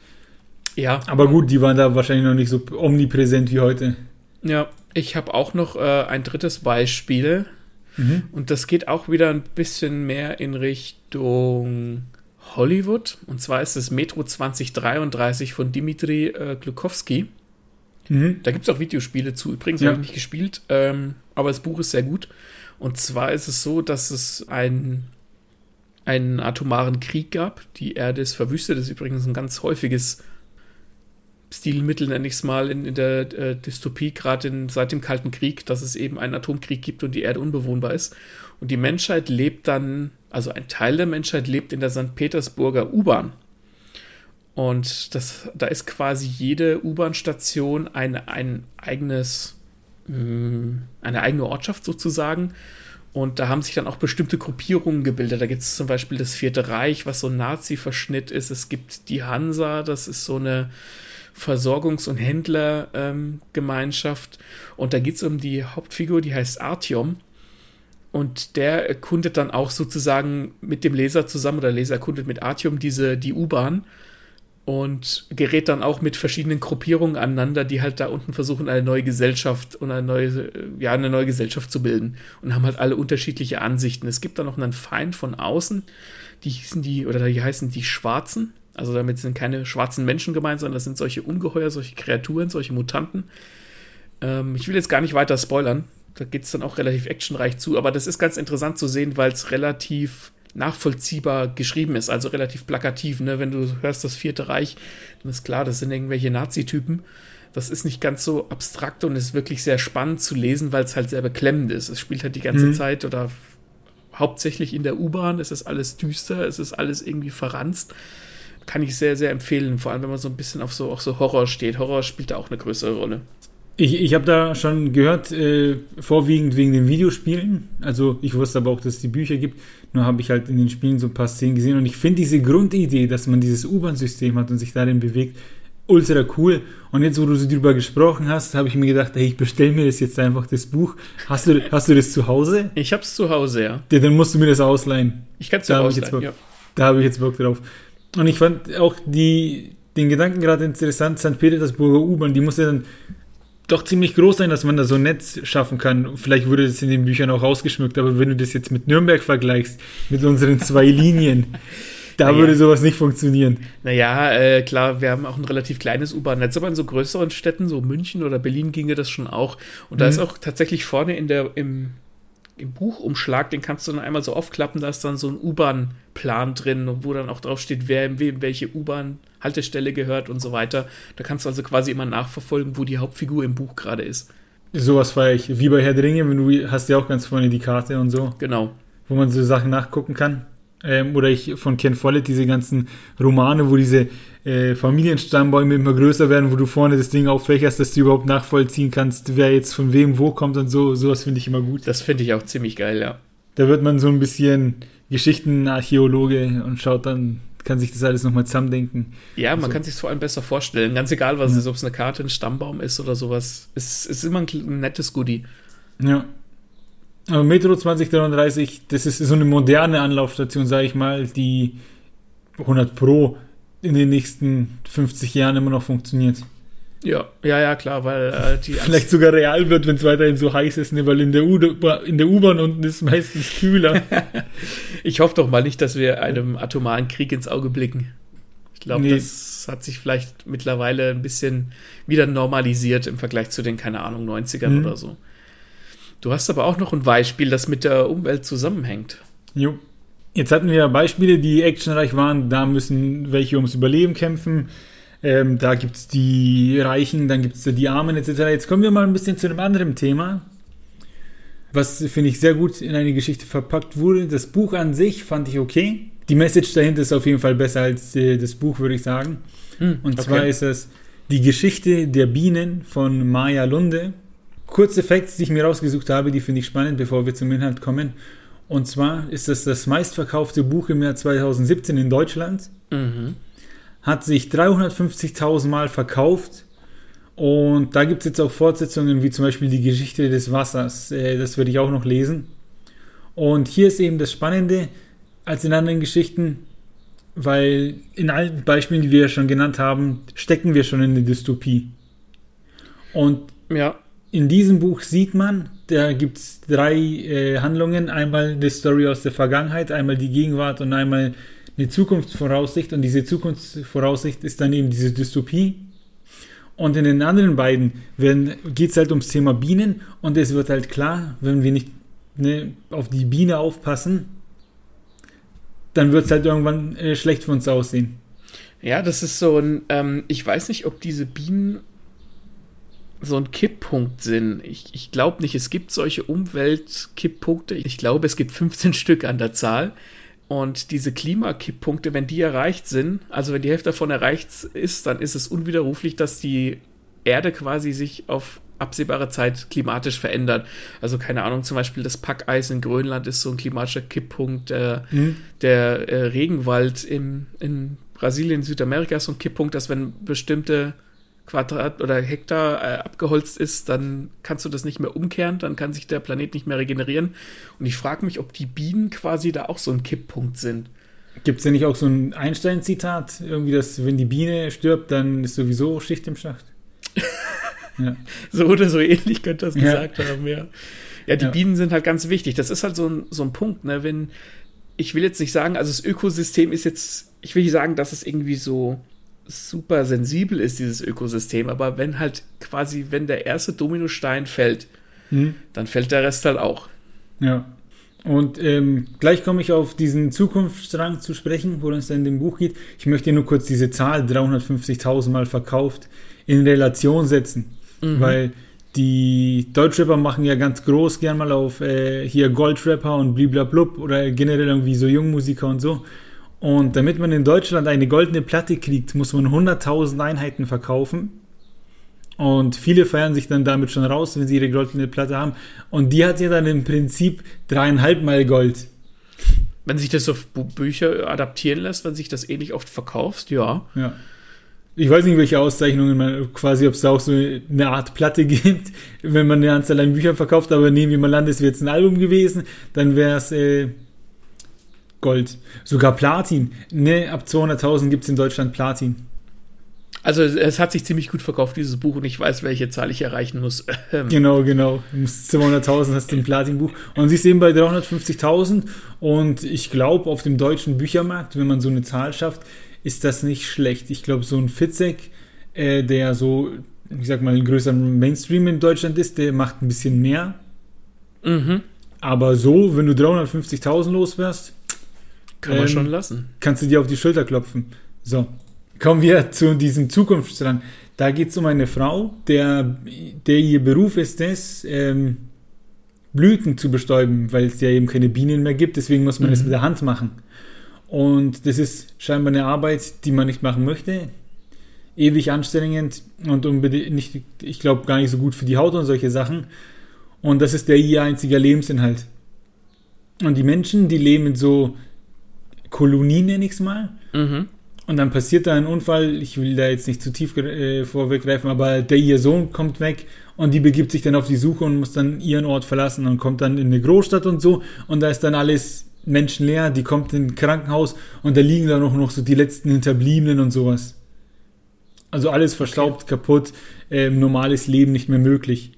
Ja. Aber gut, die waren da wahrscheinlich noch nicht so omnipräsent wie heute. Ja, ich habe auch noch äh, ein drittes Beispiel. Mhm. Und das geht auch wieder ein bisschen mehr in Richtung Hollywood. Und zwar ist es Metro 2033 von Dimitri äh, Glukowski. Mhm. Da gibt es auch Videospiele zu. Übrigens ja. habe ich nicht gespielt, ähm, aber das Buch ist sehr gut. Und zwar ist es so, dass es ein, einen atomaren Krieg gab. Die Erde ist verwüstet. Das ist übrigens ein ganz häufiges Stilmittel, nenne ich es mal, in, in der äh, Dystopie, gerade seit dem Kalten Krieg, dass es eben einen Atomkrieg gibt und die Erde unbewohnbar ist. Und die Menschheit lebt dann also ein Teil der Menschheit lebt in der St. Petersburger U-Bahn. Und das, da ist quasi jede U-Bahn-Station ein, ein eigenes, mm, eine eigene Ortschaft sozusagen. Und da haben sich dann auch bestimmte Gruppierungen gebildet. Da gibt es zum Beispiel das Vierte Reich, was so ein Nazi-Verschnitt ist. Es gibt die Hansa, das ist so eine Versorgungs- und Händlergemeinschaft. Ähm, und da geht es um die Hauptfigur, die heißt Artyom. Und der erkundet dann auch sozusagen mit dem Leser zusammen, oder der Leser erkundet mit Artium diese, die U-Bahn und gerät dann auch mit verschiedenen Gruppierungen aneinander, die halt da unten versuchen, eine neue Gesellschaft und eine neue, ja, eine neue Gesellschaft zu bilden und haben halt alle unterschiedliche Ansichten. Es gibt da noch einen Feind von außen, die hießen die, oder die heißen die Schwarzen. Also damit sind keine schwarzen Menschen gemeint, sondern das sind solche Ungeheuer, solche Kreaturen, solche Mutanten. Ähm, ich will jetzt gar nicht weiter spoilern, da geht es dann auch relativ actionreich zu. Aber das ist ganz interessant zu sehen, weil es relativ nachvollziehbar geschrieben ist, also relativ plakativ. Ne? Wenn du hörst das Vierte Reich, dann ist klar, das sind irgendwelche Nazi-Typen. Das ist nicht ganz so abstrakt und ist wirklich sehr spannend zu lesen, weil es halt sehr beklemmend ist. Es spielt halt die ganze mhm. Zeit oder hauptsächlich in der U-Bahn. Es ist alles düster, es ist alles irgendwie verranzt. Kann ich sehr, sehr empfehlen, vor allem wenn man so ein bisschen auf so, auch so Horror steht. Horror spielt da auch eine größere Rolle. Ich, ich habe da schon gehört, äh, vorwiegend wegen den Videospielen. Also ich wusste aber auch, dass es die Bücher gibt. Nur habe ich halt in den Spielen so ein paar Szenen gesehen. Und ich finde diese Grundidee, dass man dieses U-Bahn-System hat und sich darin bewegt, ultra cool. Und jetzt, wo du so drüber gesprochen hast, habe ich mir gedacht, hey, ich bestelle mir das jetzt einfach, das Buch. Hast du, hast du das zu Hause? Ich habe es zu Hause, ja. ja. Dann musst du mir das ausleihen. Ich kann es zu Hause ausleihen, ja. Da habe ich jetzt Bock drauf. Und ich fand auch die, den Gedanken gerade interessant, St. Petersburger U-Bahn, die muss ja dann doch ziemlich groß sein, dass man da so ein Netz schaffen kann. Vielleicht wurde das in den Büchern auch rausgeschmückt, aber wenn du das jetzt mit Nürnberg vergleichst, mit unseren zwei Linien, da naja. würde sowas nicht funktionieren. Naja, äh, klar, wir haben auch ein relativ kleines U-Bahn-Netz, aber in so größeren Städten, so München oder Berlin, ginge das schon auch. Und mhm. da ist auch tatsächlich vorne in der, im, im Buchumschlag, den kannst du dann einmal so aufklappen, da ist dann so ein U-Bahn-Plan drin, wo dann auch drauf steht, wer wem welche U-Bahn-Haltestelle gehört und so weiter. Da kannst du also quasi immer nachverfolgen, wo die Hauptfigur im Buch gerade ist. Sowas feiere ich. Wie bei Herr der Ringe, wenn du hast ja auch ganz vorne die Karte und so. Genau. Wo man so Sachen nachgucken kann. Ähm, oder ich von Ken Follett diese ganzen Romane, wo diese äh, Familienstammbäume immer größer werden, wo du vorne das Ding auffächerst, dass du überhaupt nachvollziehen kannst, wer jetzt von wem wo kommt und so. Sowas finde ich immer gut. Das finde ich auch ziemlich geil, ja. Da wird man so ein bisschen Geschichtenarchäologe und schaut dann, kann sich das alles nochmal zusammendenken. Ja, man so. kann sich vor allem besser vorstellen. Ganz egal, was ja. es ist, ob es eine Karte, ein Stammbaum ist oder sowas. Es ist immer ein, ein nettes Goodie. Ja. Aber Metro 2033, das ist so eine moderne Anlaufstation, sage ich mal, die 100 Pro in den nächsten 50 Jahren immer noch funktioniert. Ja, ja, ja, klar, weil äh, die. Vielleicht sogar real wird, wenn es weiterhin so heiß ist, ne? weil in der U-Bahn unten ist meistens kühler. ich hoffe doch mal nicht, dass wir einem atomaren Krieg ins Auge blicken. Ich glaube, nee. das hat sich vielleicht mittlerweile ein bisschen wieder normalisiert im Vergleich zu den, keine Ahnung, 90ern mhm. oder so. Du hast aber auch noch ein Beispiel, das mit der Umwelt zusammenhängt. Jo. Jetzt hatten wir Beispiele, die actionreich waren. Da müssen welche ums Überleben kämpfen. Ähm, da gibt es die Reichen, dann gibt es die Armen etc. Jetzt kommen wir mal ein bisschen zu einem anderen Thema, was finde ich sehr gut in eine Geschichte verpackt wurde. Das Buch an sich fand ich okay. Die Message dahinter ist auf jeden Fall besser als äh, das Buch, würde ich sagen. Hm, Und okay. zwar ist es die Geschichte der Bienen von Maya Lunde kurze Facts, die ich mir rausgesucht habe, die finde ich spannend, bevor wir zum Inhalt kommen. Und zwar ist das das meistverkaufte Buch im Jahr 2017 in Deutschland. Mhm. Hat sich 350.000 Mal verkauft. Und da gibt es jetzt auch Fortsetzungen, wie zum Beispiel die Geschichte des Wassers. Äh, das werde ich auch noch lesen. Und hier ist eben das Spannende, als in anderen Geschichten, weil in allen Beispielen, die wir ja schon genannt haben, stecken wir schon in der Dystopie. Und ja in diesem Buch sieht man, da gibt es drei äh, Handlungen. Einmal eine Story aus der Vergangenheit, einmal die Gegenwart und einmal eine Zukunftsvoraussicht. Und diese Zukunftsvoraussicht ist dann eben diese Dystopie. Und in den anderen beiden geht es halt ums Thema Bienen. Und es wird halt klar, wenn wir nicht ne, auf die Biene aufpassen, dann wird es halt irgendwann äh, schlecht für uns aussehen. Ja, das ist so ein, ähm, ich weiß nicht, ob diese Bienen so ein Kipppunkt sind. Ich, ich glaube nicht, es gibt solche Umweltkipppunkte. Ich glaube, es gibt 15 Stück an der Zahl. Und diese Klimakipppunkte, wenn die erreicht sind, also wenn die Hälfte davon erreicht ist, dann ist es unwiderruflich, dass die Erde quasi sich auf absehbare Zeit klimatisch verändert. Also keine Ahnung, zum Beispiel das Packeis in Grönland ist so ein klimatischer Kipppunkt. Der, mhm. der äh, Regenwald im, in Brasilien, Südamerika ist so ein Kipppunkt, dass wenn bestimmte Quadrat oder Hektar äh, abgeholzt ist, dann kannst du das nicht mehr umkehren, dann kann sich der Planet nicht mehr regenerieren. Und ich frage mich, ob die Bienen quasi da auch so ein Kipppunkt sind. Gibt es denn nicht auch so ein Einstein-Zitat, irgendwie, dass wenn die Biene stirbt, dann ist sowieso Schicht im Schacht? ja. So oder so ähnlich könnte das gesagt ja. haben, ja. Ja, die ja. Bienen sind halt ganz wichtig. Das ist halt so ein, so ein Punkt, ne? Wenn, ich will jetzt nicht sagen, also das Ökosystem ist jetzt, ich will nicht sagen, dass es irgendwie so super sensibel ist, dieses Ökosystem, aber wenn halt quasi, wenn der erste Dominostein fällt, hm. dann fällt der Rest halt auch. Ja. Und ähm, gleich komme ich auf diesen Zukunftsstrang zu sprechen, worum es in dem Buch geht. Ich möchte nur kurz diese Zahl 350.000 Mal verkauft in Relation setzen, mhm. weil die Deutschrapper machen ja ganz groß gern mal auf äh, hier Goldrapper und bliblablub oder generell irgendwie so Jungmusiker und so. Und damit man in Deutschland eine goldene Platte kriegt, muss man 100.000 Einheiten verkaufen. Und viele feiern sich dann damit schon raus, wenn sie ihre goldene Platte haben. Und die hat ja dann im Prinzip dreieinhalb Mal Gold. Wenn sich das auf Bücher adaptieren lässt, wenn sich das ähnlich oft verkauft, ja. Ja. Ich weiß nicht, welche Auszeichnungen man quasi, ob es da auch so eine Art Platte gibt, wenn man eine Anzahl an Büchern verkauft, aber nehmen wir mal an, das wäre jetzt ein Album gewesen, dann wäre es äh, Gold. Sogar Platin. Ne, ab 200.000 gibt es in Deutschland Platin. Also es hat sich ziemlich gut verkauft, dieses Buch, und ich weiß, welche Zahl ich erreichen muss. genau, genau. 200.000 hast du im Platinbuch. Und sie ist eben bei 350.000. Und ich glaube, auf dem deutschen Büchermarkt, wenn man so eine Zahl schafft, ist das nicht schlecht. Ich glaube, so ein Fitzek, äh, der so, ich sag mal, ein größerer Mainstream in Deutschland ist, der macht ein bisschen mehr. Mhm. Aber so, wenn du 350.000 los wärst, kann man ähm, schon lassen. Kannst du dir auf die Schulter klopfen. So. Kommen wir zu diesem Zukunftsstrang. Da geht es um eine Frau, der, der ihr Beruf ist es, ähm, Blüten zu bestäuben, weil es ja eben keine Bienen mehr gibt. Deswegen muss man mhm. es mit der Hand machen. Und das ist scheinbar eine Arbeit, die man nicht machen möchte. Ewig anstrengend und nicht, ich glaube, gar nicht so gut für die Haut und solche Sachen. Und das ist der ihr einziger Lebensinhalt. Und die Menschen, die leben in so Kolonien, nenne ich es mal. Mhm. Und dann passiert da ein Unfall, ich will da jetzt nicht zu tief äh, vorweggreifen, aber der ihr Sohn kommt weg und die begibt sich dann auf die Suche und muss dann ihren Ort verlassen und kommt dann in eine Großstadt und so und da ist dann alles menschenleer, die kommt in ein Krankenhaus und da liegen dann auch noch so die letzten Hinterbliebenen und sowas. Also alles verstaubt, okay. kaputt, äh, normales Leben nicht mehr möglich.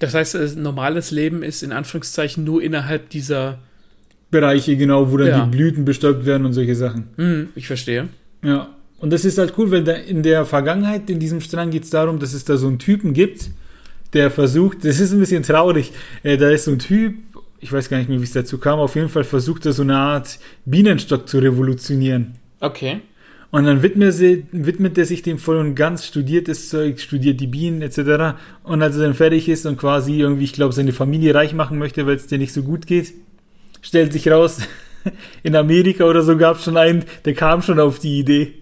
Das heißt, normales Leben ist in Anführungszeichen nur innerhalb dieser Bereiche, genau, wo dann ja. die Blüten bestäubt werden und solche Sachen. Mhm, ich verstehe. Ja. Und das ist halt cool, weil da in der Vergangenheit, in diesem Strang geht es darum, dass es da so einen Typen gibt, der versucht, das ist ein bisschen traurig, äh, da ist so ein Typ, ich weiß gar nicht mehr, wie es dazu kam, auf jeden Fall versucht er so eine Art Bienenstock zu revolutionieren. Okay. Und dann widmet, sie, widmet er sich dem voll und ganz, studiert das Zeug, studiert die Bienen etc. Und als er dann fertig ist und quasi irgendwie, ich glaube, seine Familie reich machen möchte, weil es dir nicht so gut geht, stellt sich raus, in Amerika oder so gab es schon einen, der kam schon auf die Idee.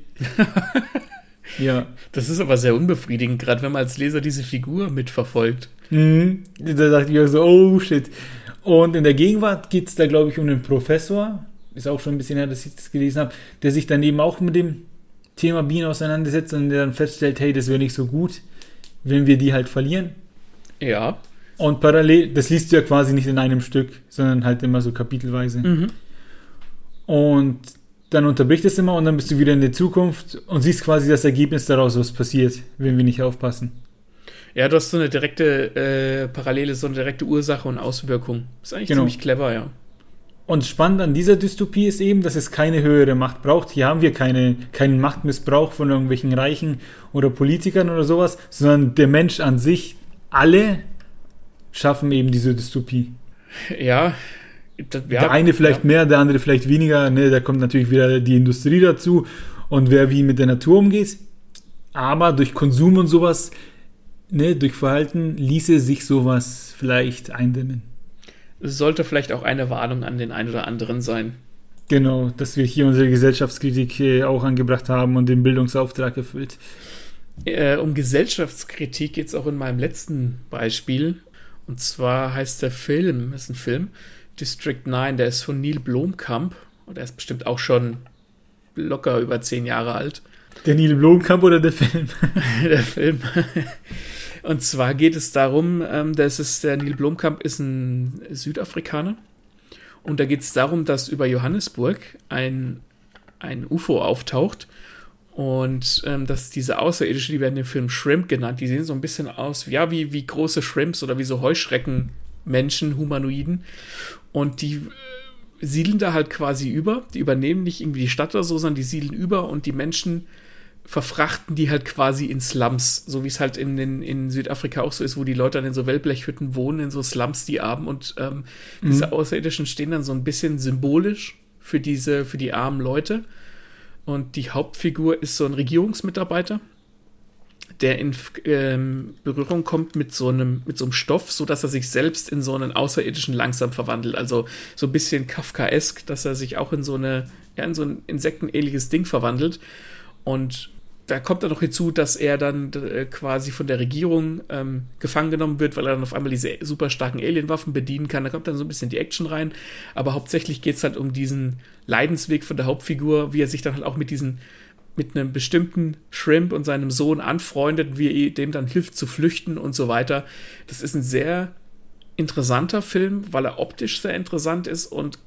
ja. Das ist aber sehr unbefriedigend, gerade wenn man als Leser diese Figur mitverfolgt. Mhm. Da dachte ich auch so, oh shit. Und in der Gegenwart geht es da, glaube ich, um einen Professor, ist auch schon ein bisschen her, dass ich das gelesen habe, der sich dann eben auch mit dem Thema Bienen auseinandersetzt und der dann feststellt, hey, das wäre nicht so gut, wenn wir die halt verlieren. Ja. Und parallel, das liest du ja quasi nicht in einem Stück, sondern halt immer so kapitelweise. Mhm. Und dann unterbricht es immer und dann bist du wieder in der Zukunft und siehst quasi das Ergebnis daraus, was passiert, wenn wir nicht aufpassen. Ja, du hast so eine direkte äh, Parallele, so eine direkte Ursache und Auswirkung. Ist eigentlich genau. ziemlich clever, ja. Und spannend an dieser Dystopie ist eben, dass es keine höhere Macht braucht. Hier haben wir keine, keinen Machtmissbrauch von irgendwelchen Reichen oder Politikern oder sowas, sondern der Mensch an sich, alle schaffen eben diese Dystopie. Ja. Das, ja der eine vielleicht ja. mehr, der andere vielleicht weniger. Ne? Da kommt natürlich wieder die Industrie dazu und wer wie mit der Natur umgeht. Aber durch Konsum und sowas, ne, durch Verhalten ließe sich sowas vielleicht eindämmen. Es sollte vielleicht auch eine Warnung an den einen oder anderen sein. Genau, dass wir hier unsere Gesellschaftskritik äh, auch angebracht haben und den Bildungsauftrag erfüllt. Äh, um Gesellschaftskritik geht es auch in meinem letzten Beispiel. Und zwar heißt der Film, ist ein Film, District 9, der ist von Neil Blomkamp. Und er ist bestimmt auch schon locker über zehn Jahre alt. Der Neil Blomkamp oder der Film? der Film. Und zwar geht es darum, ähm, dass es der Neil Blomkamp ist ein Südafrikaner. Und da geht es darum, dass über Johannesburg ein, ein UFO auftaucht und ähm, dass diese Außerirdische, die werden im Film Shrimp genannt, die sehen so ein bisschen aus, ja, wie, wie große Shrimps oder wie so Heuschrecken-Menschen, Humanoiden. Und die äh, siedeln da halt quasi über. Die übernehmen nicht irgendwie die Stadt oder so, sondern die siedeln über und die Menschen verfrachten die halt quasi in Slums, so wie es halt in, in, in Südafrika auch so ist, wo die Leute dann in so Wellblechhütten wohnen, in so Slums, die armen und ähm, mhm. diese Außerirdischen stehen dann so ein bisschen symbolisch für diese, für die armen Leute und die Hauptfigur ist so ein Regierungsmitarbeiter, der in ähm, Berührung kommt mit so einem mit so einem Stoff, so dass er sich selbst in so einen außerirdischen langsam verwandelt. Also so ein bisschen Kafkaesk, dass er sich auch in so eine ja, in so ein insektenähnliches Ding verwandelt. Und da kommt dann noch hinzu, dass er dann äh, quasi von der Regierung ähm, gefangen genommen wird, weil er dann auf einmal diese super starken Alienwaffen bedienen kann. Da kommt dann so ein bisschen die Action rein. Aber hauptsächlich geht es halt um diesen Leidensweg von der Hauptfigur, wie er sich dann halt auch mit diesen mit einem bestimmten Shrimp und seinem Sohn anfreundet, wie er dem dann hilft zu flüchten und so weiter. Das ist ein sehr interessanter Film, weil er optisch sehr interessant ist und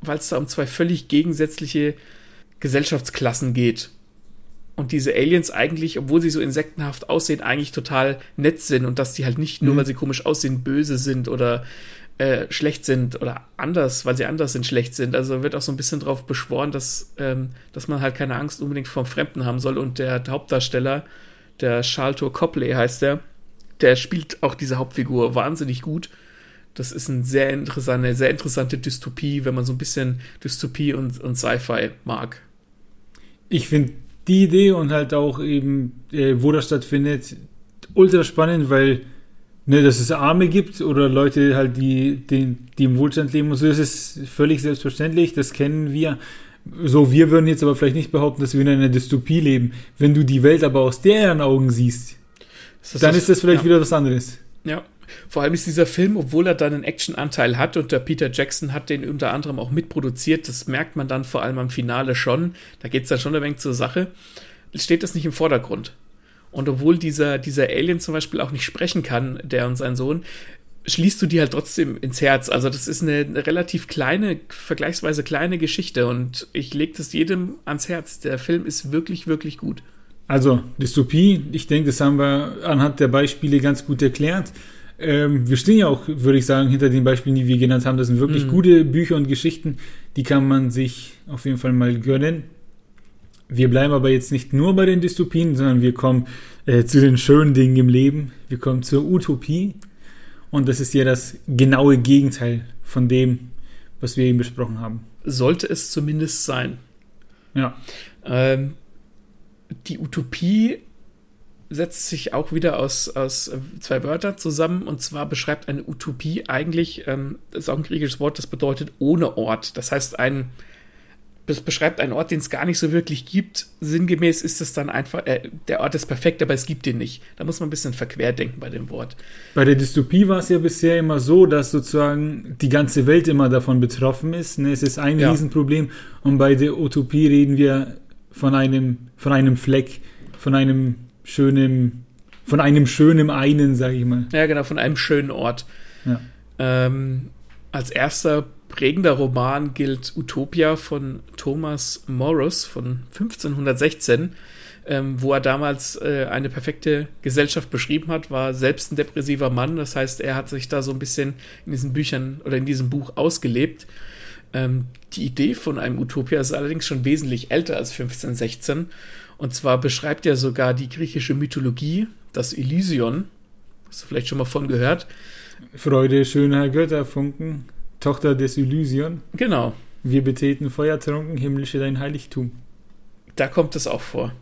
weil es da um zwei völlig gegensätzliche Gesellschaftsklassen geht. Und diese Aliens eigentlich, obwohl sie so insektenhaft aussehen, eigentlich total nett sind und dass die halt nicht nur, mhm. weil sie komisch aussehen, böse sind oder äh, schlecht sind oder anders, weil sie anders sind, schlecht sind. Also wird auch so ein bisschen darauf beschworen, dass, ähm, dass man halt keine Angst unbedingt vom Fremden haben soll. Und der Hauptdarsteller, der Charlton Copley heißt der, der spielt auch diese Hauptfigur wahnsinnig gut. Das ist eine sehr interessante, sehr interessante Dystopie, wenn man so ein bisschen Dystopie und, und Sci-Fi mag. Ich finde die Idee und halt auch eben, äh, wo das stattfindet, ultra spannend, weil ne, dass es Arme gibt oder Leute halt, die, die, die im Wohlstand leben und so, das ist völlig selbstverständlich, das kennen wir. So, wir würden jetzt aber vielleicht nicht behaupten, dass wir in einer Dystopie leben. Wenn du die Welt aber aus deren Augen siehst, ist dann das, ist das vielleicht ja. wieder was anderes. Ja, vor allem ist dieser Film, obwohl er dann einen Actionanteil hat und der Peter Jackson hat den unter anderem auch mitproduziert, das merkt man dann vor allem am Finale schon, da geht es dann schon ein wenig zur Sache, steht das nicht im Vordergrund. Und obwohl dieser, dieser Alien zum Beispiel auch nicht sprechen kann, der und sein Sohn, schließt du die halt trotzdem ins Herz. Also das ist eine, eine relativ kleine, vergleichsweise kleine Geschichte und ich lege das jedem ans Herz. Der Film ist wirklich, wirklich gut. Also Dystopie, ich denke, das haben wir anhand der Beispiele ganz gut erklärt. Ähm, wir stehen ja auch, würde ich sagen, hinter den Beispielen, die wir genannt haben. Das sind wirklich mhm. gute Bücher und Geschichten, die kann man sich auf jeden Fall mal gönnen. Wir bleiben aber jetzt nicht nur bei den Dystopien, sondern wir kommen äh, zu den schönen Dingen im Leben. Wir kommen zur Utopie. Und das ist ja das genaue Gegenteil von dem, was wir eben besprochen haben. Sollte es zumindest sein. Ja. Ähm, die Utopie setzt sich auch wieder aus, aus zwei Wörtern zusammen. Und zwar beschreibt eine Utopie eigentlich, ähm, das ist auch ein griechisches Wort, das bedeutet ohne Ort. Das heißt, ein das beschreibt einen Ort, den es gar nicht so wirklich gibt. Sinngemäß ist es dann einfach, äh, der Ort ist perfekt, aber es gibt ihn nicht. Da muss man ein bisschen verquer denken bei dem Wort. Bei der Dystopie war es ja bisher immer so, dass sozusagen die ganze Welt immer davon betroffen ist. Ne? Es ist ein ja. Riesenproblem. Und bei der Utopie reden wir von einem, von einem Fleck, von einem schönen, von einem schönen einen, sage ich mal. Ja, genau, von einem schönen Ort. Ja. Ähm, als erster prägender Roman gilt Utopia von Thomas Morris von 1516, ähm, wo er damals äh, eine perfekte Gesellschaft beschrieben hat, war selbst ein depressiver Mann. Das heißt, er hat sich da so ein bisschen in diesen Büchern oder in diesem Buch ausgelebt. Ähm, die Idee von einem Utopia ist allerdings schon wesentlich älter als 1516. Und zwar beschreibt er sogar die griechische Mythologie, das Elysion. Hast du vielleicht schon mal von gehört? Freude, Schönheit, Götterfunken. Tochter des Elysion. Genau. Wir betreten feuertrunken himmlische dein Heiligtum. Da kommt es auch vor.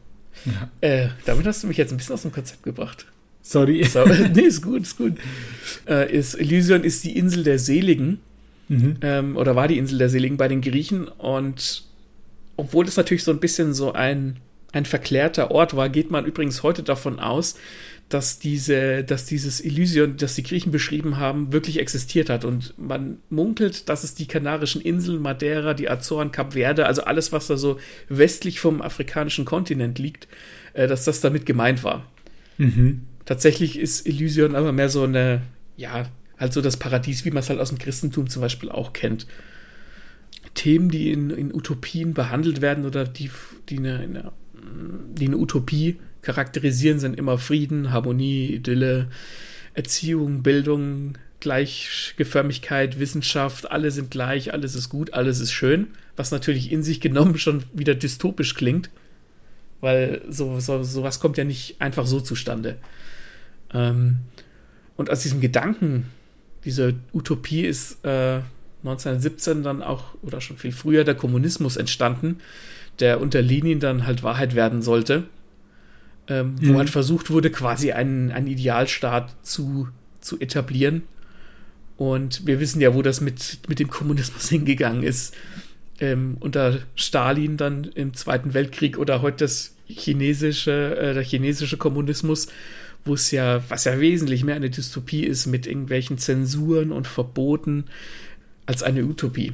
Ja. Äh, damit hast du mich jetzt ein bisschen aus dem Konzept gebracht. Sorry. So, nee, ist gut, ist gut. Äh, ist, Elysion ist die Insel der Seligen. Mhm. Ähm, oder war die Insel der Seligen bei den Griechen. Und obwohl das natürlich so ein bisschen so ein, ein verklärter Ort war, geht man übrigens heute davon aus, dass diese, dass dieses Elysion, das die Griechen beschrieben haben, wirklich existiert hat. Und man munkelt, dass es die Kanarischen Inseln, Madeira, die Azoren, Kap Verde, also alles, was da so westlich vom afrikanischen Kontinent liegt, äh, dass das damit gemeint war. Mhm. Tatsächlich ist Elysion aber mehr so eine, ja, halt so das Paradies, wie man es halt aus dem Christentum zum Beispiel auch kennt. Themen, die in, in Utopien behandelt werden oder die, die, eine, eine, die eine Utopie charakterisieren, sind immer Frieden, Harmonie, Idylle, Erziehung, Bildung, Gleichgeförmigkeit, Wissenschaft, alle sind gleich, alles ist gut, alles ist schön, was natürlich in sich genommen schon wieder dystopisch klingt, weil so, so, sowas kommt ja nicht einfach so zustande. Ähm, und aus diesem Gedanken, diese Utopie ist äh, 1917 dann auch, oder schon viel früher, der Kommunismus entstanden, der unter Linien dann halt Wahrheit werden sollte ähm, mhm. wo halt versucht wurde, quasi einen, einen Idealstaat zu, zu etablieren. Und wir wissen ja, wo das mit, mit dem Kommunismus hingegangen ist. ähm, unter Stalin dann im Zweiten Weltkrieg oder heute das chinesische, äh, der chinesische Kommunismus, wo es ja, was ja wesentlich mehr eine Dystopie ist mit irgendwelchen Zensuren und Verboten als eine Utopie.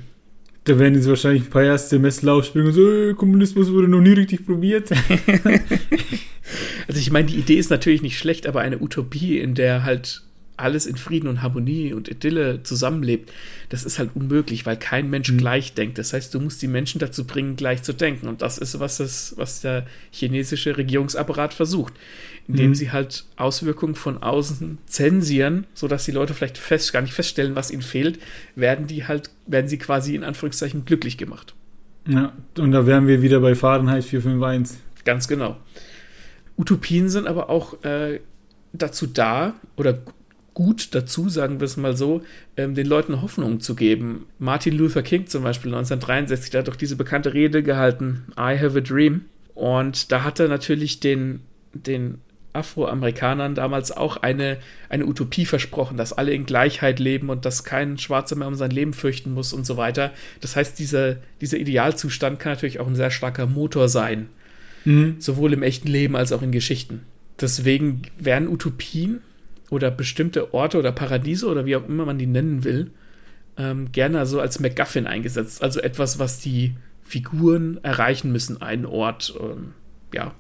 Da werden jetzt wahrscheinlich ein paar erste Messer aufspringen und so, äh, Kommunismus wurde noch nie richtig probiert. also ich meine, die Idee ist natürlich nicht schlecht, aber eine Utopie, in der halt alles in Frieden und Harmonie und Idylle zusammenlebt, das ist halt unmöglich, weil kein Mensch mhm. gleich denkt. Das heißt, du musst die Menschen dazu bringen, gleich zu denken. Und das ist, was, das, was der chinesische Regierungsapparat versucht, indem mhm. sie halt Auswirkungen von außen zensieren, sodass die Leute vielleicht fest, gar nicht feststellen, was ihnen fehlt, werden die halt, werden sie quasi in Anführungszeichen glücklich gemacht. Ja, und da wären wir wieder bei Fahrenheit 451. Ganz genau. Utopien sind aber auch äh, dazu da, oder gut dazu, sagen wir es mal so, ähm, den Leuten Hoffnung zu geben. Martin Luther King zum Beispiel 1963, der hat doch diese bekannte Rede gehalten, I have a dream. Und da hat er natürlich den, den Afroamerikanern damals auch eine, eine Utopie versprochen, dass alle in Gleichheit leben und dass kein Schwarzer mehr um sein Leben fürchten muss und so weiter. Das heißt, dieser, dieser Idealzustand kann natürlich auch ein sehr starker Motor sein. Mhm. Sowohl im echten Leben als auch in Geschichten. Deswegen werden Utopien oder bestimmte Orte oder Paradiese oder wie auch immer man die nennen will, ähm, gerne so als MacGuffin eingesetzt. Also etwas, was die Figuren erreichen müssen, einen Ort. Ähm, ja.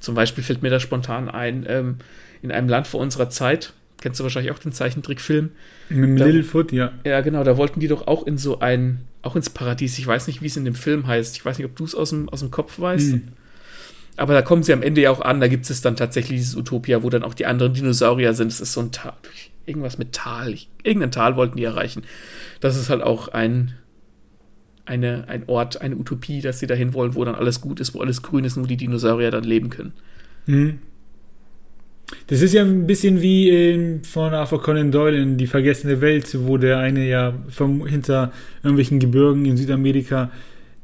Zum Beispiel fällt mir da spontan ein, ähm, in einem Land vor unserer Zeit, kennst du wahrscheinlich auch den Zeichentrickfilm. Mit Littlefoot, ja. Ja, genau, da wollten die doch auch in so ein, auch ins Paradies. Ich weiß nicht, wie es in dem Film heißt. Ich weiß nicht, ob du es aus dem, aus dem Kopf weißt. Hm. Aber da kommen sie am Ende ja auch an, da gibt es dann tatsächlich dieses Utopia, wo dann auch die anderen Dinosaurier sind. Es ist so ein Tal, irgendwas mit Tal, irgendein Tal wollten die erreichen. Das ist halt auch ein, eine, ein Ort, eine Utopie, dass sie dahin wollen, wo dann alles gut ist, wo alles grün ist und wo die Dinosaurier dann leben können. Mhm. Das ist ja ein bisschen wie in, von Arthur Conan Doyle in Die vergessene Welt, wo der eine ja vom, hinter irgendwelchen Gebirgen in Südamerika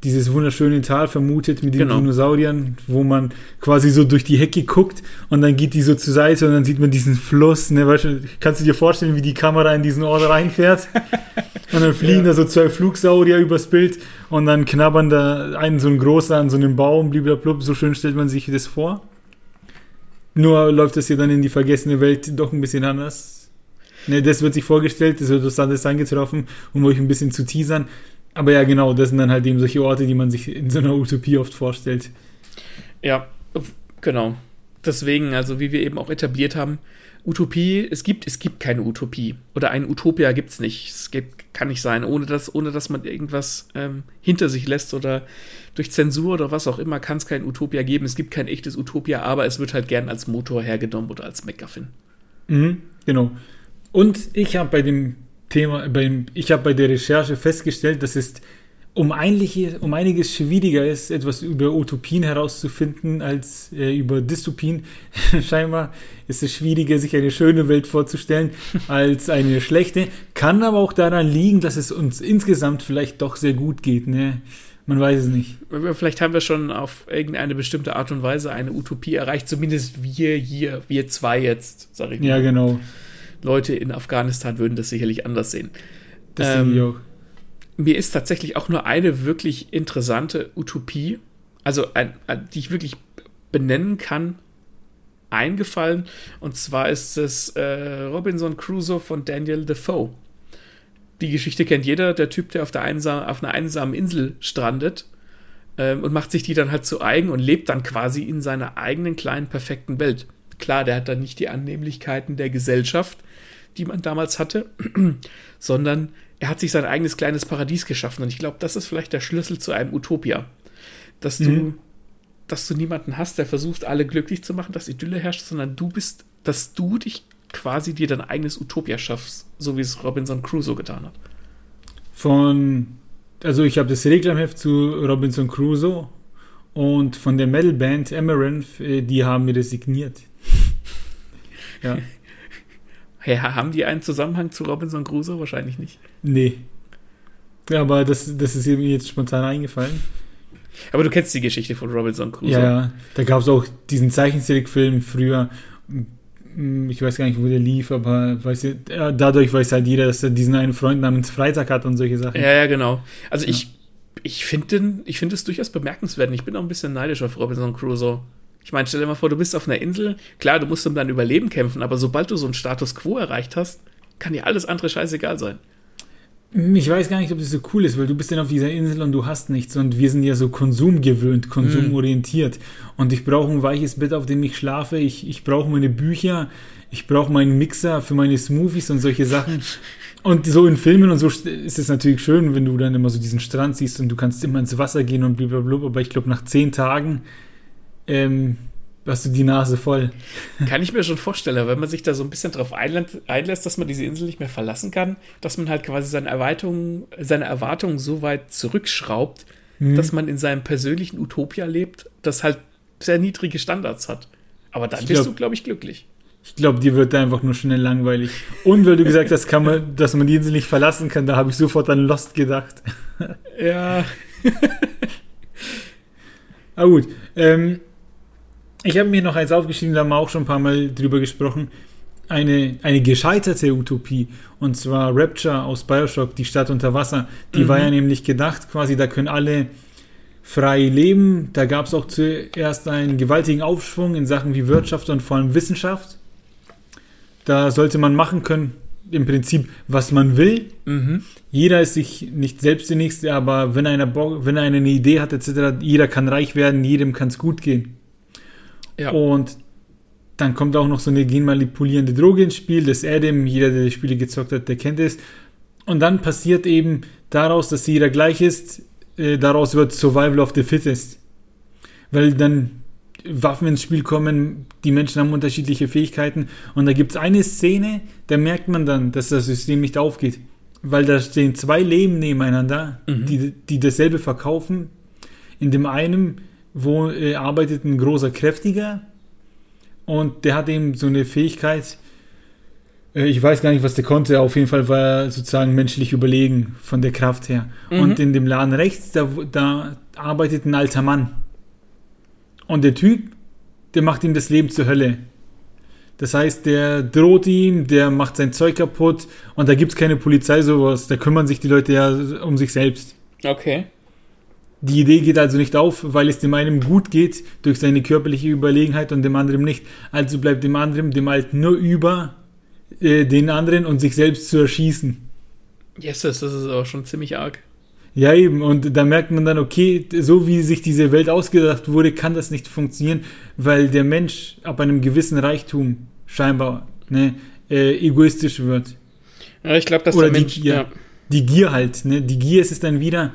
dieses wunderschöne Tal vermutet mit den genau. Dinosauriern, wo man quasi so durch die Hecke guckt und dann geht die so zur Seite und dann sieht man diesen Fluss. Ne? Weißt du, kannst du dir vorstellen, wie die Kamera in diesen Ort reinfährt? und dann fliegen ja. da so zwei Flugsaurier übers Bild und dann knabbern da einen so ein großer an so einem Baum, blablabla. So schön stellt man sich das vor. Nur läuft das hier dann in die vergessene Welt doch ein bisschen anders. Ne, das wird sich vorgestellt, das wird das angetroffen, um euch ein bisschen zu teasern. Aber ja, genau, das sind dann halt eben solche Orte, die man sich in so einer Utopie oft vorstellt. Ja, genau. Deswegen, also wie wir eben auch etabliert haben, Utopie, es gibt, es gibt keine Utopie. Oder ein Utopia gibt es nicht. Es gibt, kann nicht sein, ohne dass, ohne dass man irgendwas ähm, hinter sich lässt oder durch Zensur oder was auch immer kann es kein Utopia geben. Es gibt kein echtes Utopia, aber es wird halt gern als Motor hergenommen oder als MacGuffin. Mhm, genau. Und ich habe bei dem Thema, beim, ich habe bei der Recherche festgestellt, dass es um, einliche, um einiges schwieriger ist, etwas über Utopien herauszufinden als äh, über Dystopien. Scheinbar ist es schwieriger, sich eine schöne Welt vorzustellen als eine schlechte. Kann aber auch daran liegen, dass es uns insgesamt vielleicht doch sehr gut geht. Ne? Man weiß es nicht. Vielleicht haben wir schon auf irgendeine bestimmte Art und Weise eine Utopie erreicht. Zumindest wir hier, wir zwei jetzt, sag ich mal. Ja, genau. Leute in Afghanistan würden das sicherlich anders sehen. Das ähm, ich auch. Mir ist tatsächlich auch nur eine wirklich interessante Utopie, also ein, ein, die ich wirklich benennen kann, eingefallen. Und zwar ist es äh, Robinson Crusoe von Daniel Defoe. Die Geschichte kennt jeder, der Typ, der auf, der einsam, auf einer einsamen Insel strandet ähm, und macht sich die dann halt zu eigen und lebt dann quasi in seiner eigenen kleinen perfekten Welt. Klar, der hat dann nicht die Annehmlichkeiten der Gesellschaft, die man damals hatte, sondern er hat sich sein eigenes kleines Paradies geschaffen. Und ich glaube, das ist vielleicht der Schlüssel zu einem Utopia. Dass du, mhm. dass du niemanden hast, der versucht, alle glücklich zu machen, dass Idylle herrscht, sondern du bist, dass du dich quasi dir dein eigenes Utopia schaffst, so wie es Robinson Crusoe getan hat. Von, also ich habe das Reglerheft zu Robinson Crusoe und von der Metalband Amaranth, äh, die haben mir das signiert. ja. Ja, haben die einen Zusammenhang zu Robinson Crusoe? Wahrscheinlich nicht. Nee. Ja, aber das, das ist mir jetzt spontan eingefallen. Aber du kennst die Geschichte von Robinson Crusoe. Ja, da gab es auch diesen Zeichentrickfilm früher. Ich weiß gar nicht, wo der lief, aber weiß ich, dadurch weiß halt jeder, dass er diesen einen Freund namens Freitag hat und solche Sachen. Ja, ja, genau. Also ja. ich, ich finde es durchaus bemerkenswert. Ich bin auch ein bisschen neidisch auf Robinson Crusoe. Ich meine, stell dir mal vor, du bist auf einer Insel. Klar, du musst um dein Überleben kämpfen, aber sobald du so einen Status quo erreicht hast, kann dir alles andere scheißegal sein. Ich weiß gar nicht, ob das so cool ist, weil du bist dann auf dieser Insel und du hast nichts und wir sind ja so konsumgewöhnt, konsumorientiert. Und ich brauche ein weiches Bett, auf dem ich schlafe. Ich, ich brauche meine Bücher. Ich brauche meinen Mixer für meine Smoothies und solche Sachen. Und so in Filmen und so ist es natürlich schön, wenn du dann immer so diesen Strand siehst und du kannst immer ins Wasser gehen und blablabla. Aber ich glaube, nach zehn Tagen ähm, hast du die Nase voll. Kann ich mir schon vorstellen, wenn man sich da so ein bisschen drauf einlässt, dass man diese Insel nicht mehr verlassen kann, dass man halt quasi seine Erwartungen, seine Erwartungen so weit zurückschraubt, hm. dass man in seinem persönlichen Utopia lebt, das halt sehr niedrige Standards hat. Aber dann ich bist glaub, du, glaube ich, glücklich. Ich glaube, dir wird da einfach nur schnell langweilig. Und weil du gesagt hast, kann man, dass man die Insel nicht verlassen kann, da habe ich sofort an Lost gedacht. Ja. ah gut. Ähm, ich habe mir noch eins aufgeschrieben, da haben wir auch schon ein paar Mal drüber gesprochen. Eine, eine gescheiterte Utopie, und zwar Rapture aus Bioshock, die Stadt unter Wasser. Die mhm. war ja nämlich gedacht, quasi, da können alle frei leben. Da gab es auch zuerst einen gewaltigen Aufschwung in Sachen wie Wirtschaft und vor allem Wissenschaft. Da sollte man machen können, im Prinzip, was man will. Mhm. Jeder ist sich nicht selbst der Nächste, aber wenn einer, wenn einer eine Idee hat, etc., jeder kann reich werden, jedem kann es gut gehen. Ja. Und dann kommt auch noch so eine genmanipulierende Droge ins Spiel, das Adam, jeder, der die Spiele gezockt hat, der kennt es. Und dann passiert eben daraus, dass jeder gleich ist, äh, daraus wird Survival of the Fittest. Weil dann Waffen ins Spiel kommen, die Menschen haben unterschiedliche Fähigkeiten. Und da gibt es eine Szene, da merkt man dann, dass das System nicht aufgeht. Weil da stehen zwei Leben nebeneinander, mhm. die, die dasselbe verkaufen. In dem einen wo äh, arbeitet ein großer Kräftiger und der hat eben so eine Fähigkeit, äh, ich weiß gar nicht, was der konnte, auf jeden Fall war er sozusagen menschlich überlegen von der Kraft her. Mhm. Und in dem Laden rechts, da, da arbeitet ein alter Mann. Und der Typ, der macht ihm das Leben zur Hölle. Das heißt, der droht ihm, der macht sein Zeug kaputt und da gibt es keine Polizei, sowas. Da kümmern sich die Leute ja um sich selbst. Okay. Die Idee geht also nicht auf, weil es dem einen gut geht durch seine körperliche Überlegenheit und dem anderen nicht. Also bleibt dem anderen, dem Alten, nur über äh, den anderen und sich selbst zu erschießen. Yes, das ist aber schon ziemlich arg. Ja, eben. Und da merkt man dann, okay, so wie sich diese Welt ausgedacht wurde, kann das nicht funktionieren, weil der Mensch ab einem gewissen Reichtum scheinbar ne, äh, egoistisch wird. Ja, ich glaube, dass Oder der Mensch. Die Gier, ja. die Gier halt, ne? Die Gier ist es dann wieder,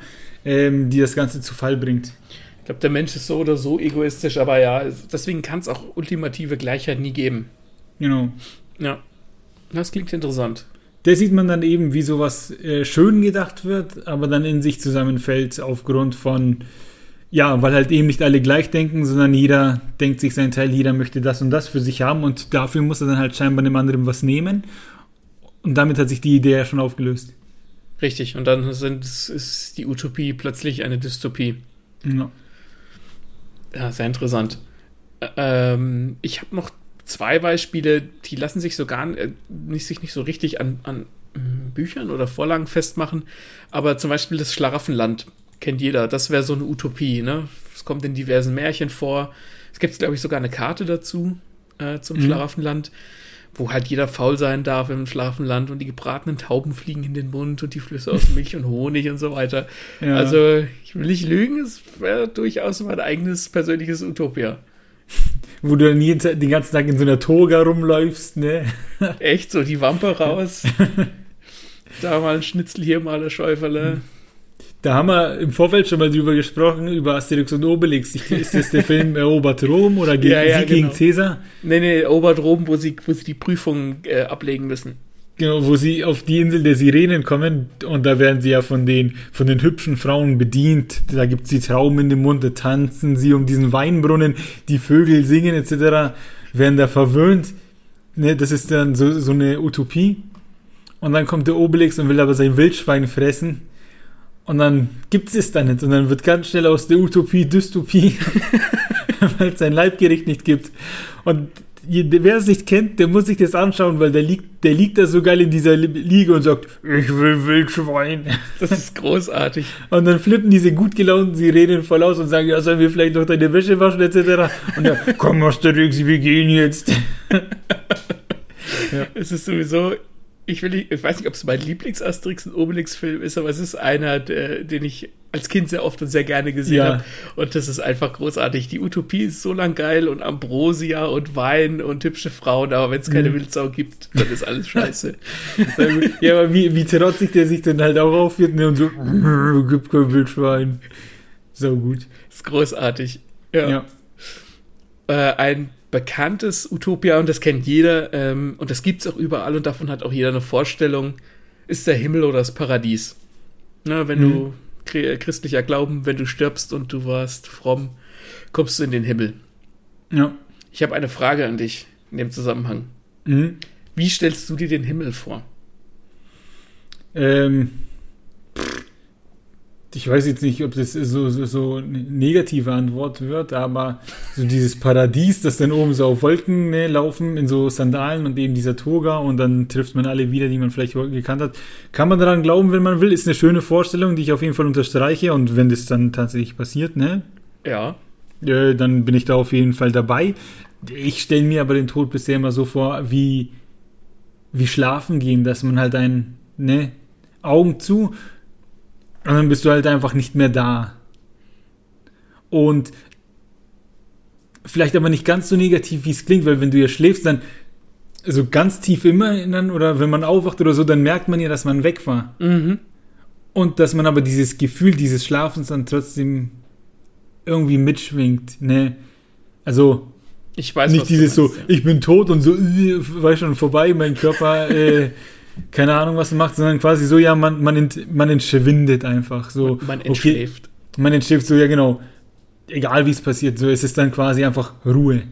ähm, die das Ganze zu Fall bringt. Ich glaube, der Mensch ist so oder so egoistisch, aber ja, deswegen kann es auch ultimative Gleichheit nie geben. Genau. Ja. Das klingt interessant. Da sieht man dann eben, wie sowas äh, schön gedacht wird, aber dann in sich zusammenfällt aufgrund von, ja, weil halt eben nicht alle gleich denken, sondern jeder denkt sich seinen Teil, jeder möchte das und das für sich haben und dafür muss er dann halt scheinbar dem anderen was nehmen. Und damit hat sich die Idee ja schon aufgelöst. Richtig, und dann sind, ist die Utopie plötzlich eine Dystopie. Ja, ja sehr interessant. Ähm, ich habe noch zwei Beispiele, die lassen sich so gar äh, nicht, sich nicht so richtig an, an hm, Büchern oder Vorlagen festmachen, aber zum Beispiel das Schlaraffenland kennt jeder. Das wäre so eine Utopie, ne? Es kommt in diversen Märchen vor. Es gibt, glaube ich, sogar eine Karte dazu äh, zum mhm. Schlaraffenland wo halt jeder faul sein darf im Schlafenland und die gebratenen Tauben fliegen in den Mund und die Flüsse aus Milch und Honig und so weiter. Ja. Also, ich will nicht lügen, es wäre durchaus mein eigenes persönliches Utopia. Wo du dann jeden, den ganzen Tag in so einer Toga rumläufst, ne? Echt, so die Wampe raus. da mal ein Schnitzel, hier mal ein Schäuferle. Da haben wir im Vorfeld schon mal drüber gesprochen, über Asterix und Obelix. Ist das der Film Erobert Rom oder gegen, ja, ja, Sieg genau. gegen Cäsar? Nee, nee, Erobert Rom, wo sie, wo sie die Prüfung äh, ablegen müssen. Genau, wo sie auf die Insel der Sirenen kommen und da werden sie ja von den, von den hübschen Frauen bedient. Da gibt es die Trauben in dem Mund, da tanzen sie um diesen Weinbrunnen, die Vögel singen etc., werden da verwöhnt. Ne, das ist dann so, so eine Utopie. Und dann kommt der Obelix und will aber sein Wildschwein fressen. Und dann gibt es es dann nicht. Und dann wird ganz schnell aus der Utopie Dystopie, weil es ein Leibgericht nicht gibt. Und wer es nicht kennt, der muss sich das anschauen, weil der liegt, der liegt da so geil in dieser Liege und sagt, ich will Wildschwein. Das ist großartig. Und dann flippen diese gut gelaunten Sirenen voll aus und sagen, ja, sollen wir vielleicht noch deine Wäsche waschen, etc. Und dann, komm, Asterix, wir gehen jetzt. ja. Es ist sowieso ich, will, ich weiß nicht, ob es mein Lieblings-Asterix und Obelix-Film ist, aber es ist einer, der, den ich als Kind sehr oft und sehr gerne gesehen ja. habe. Und das ist einfach großartig. Die Utopie ist so lang geil und Ambrosia und Wein und hübsche Frauen, aber wenn es keine mhm. Wildsau gibt, dann ist alles scheiße. ja, aber wie, wie trotzig der sich dann halt auch aufführt ne, und so, gibt kein Wildschwein. So gut. Das ist großartig. Ja. ja. Äh, ein bekanntes Utopia und das kennt jeder ähm, und das gibt es auch überall und davon hat auch jeder eine Vorstellung. Ist der Himmel oder das Paradies? Na, wenn mhm. du äh, christlicher Glauben, wenn du stirbst und du warst fromm, kommst du in den Himmel. Ja. Ich habe eine Frage an dich in dem Zusammenhang. Mhm. Wie stellst du dir den Himmel vor? Ähm, ich weiß jetzt nicht, ob das so, so, so eine negative Antwort wird, aber so dieses Paradies, das dann oben so auf Wolken ne, laufen in so Sandalen und eben dieser Toga und dann trifft man alle wieder, die man vielleicht gekannt hat. Kann man daran glauben, wenn man will, ist eine schöne Vorstellung, die ich auf jeden Fall unterstreiche und wenn das dann tatsächlich passiert, ne? Ja. Äh, dann bin ich da auf jeden Fall dabei. Ich stelle mir aber den Tod bisher immer so vor, wie, wie schlafen gehen, dass man halt ein, ne, Augen zu, und dann bist du halt einfach nicht mehr da. Und vielleicht aber nicht ganz so negativ, wie es klingt, weil wenn du ja schläfst, dann so ganz tief immer erinnern oder wenn man aufwacht oder so, dann merkt man ja, dass man weg war. Mhm. Und dass man aber dieses Gefühl dieses Schlafens dann trotzdem irgendwie mitschwingt. Ne? Also ich weiß nicht dieses so, ich bin tot und so, war schon vorbei, mein Körper äh, keine Ahnung, was man macht, sondern quasi so, ja, man, man, ent, man entschwindet einfach. So, man, entschläft. Okay, man entschläft so, ja, genau. Egal wie es passiert, so ist es dann quasi einfach Ruhe.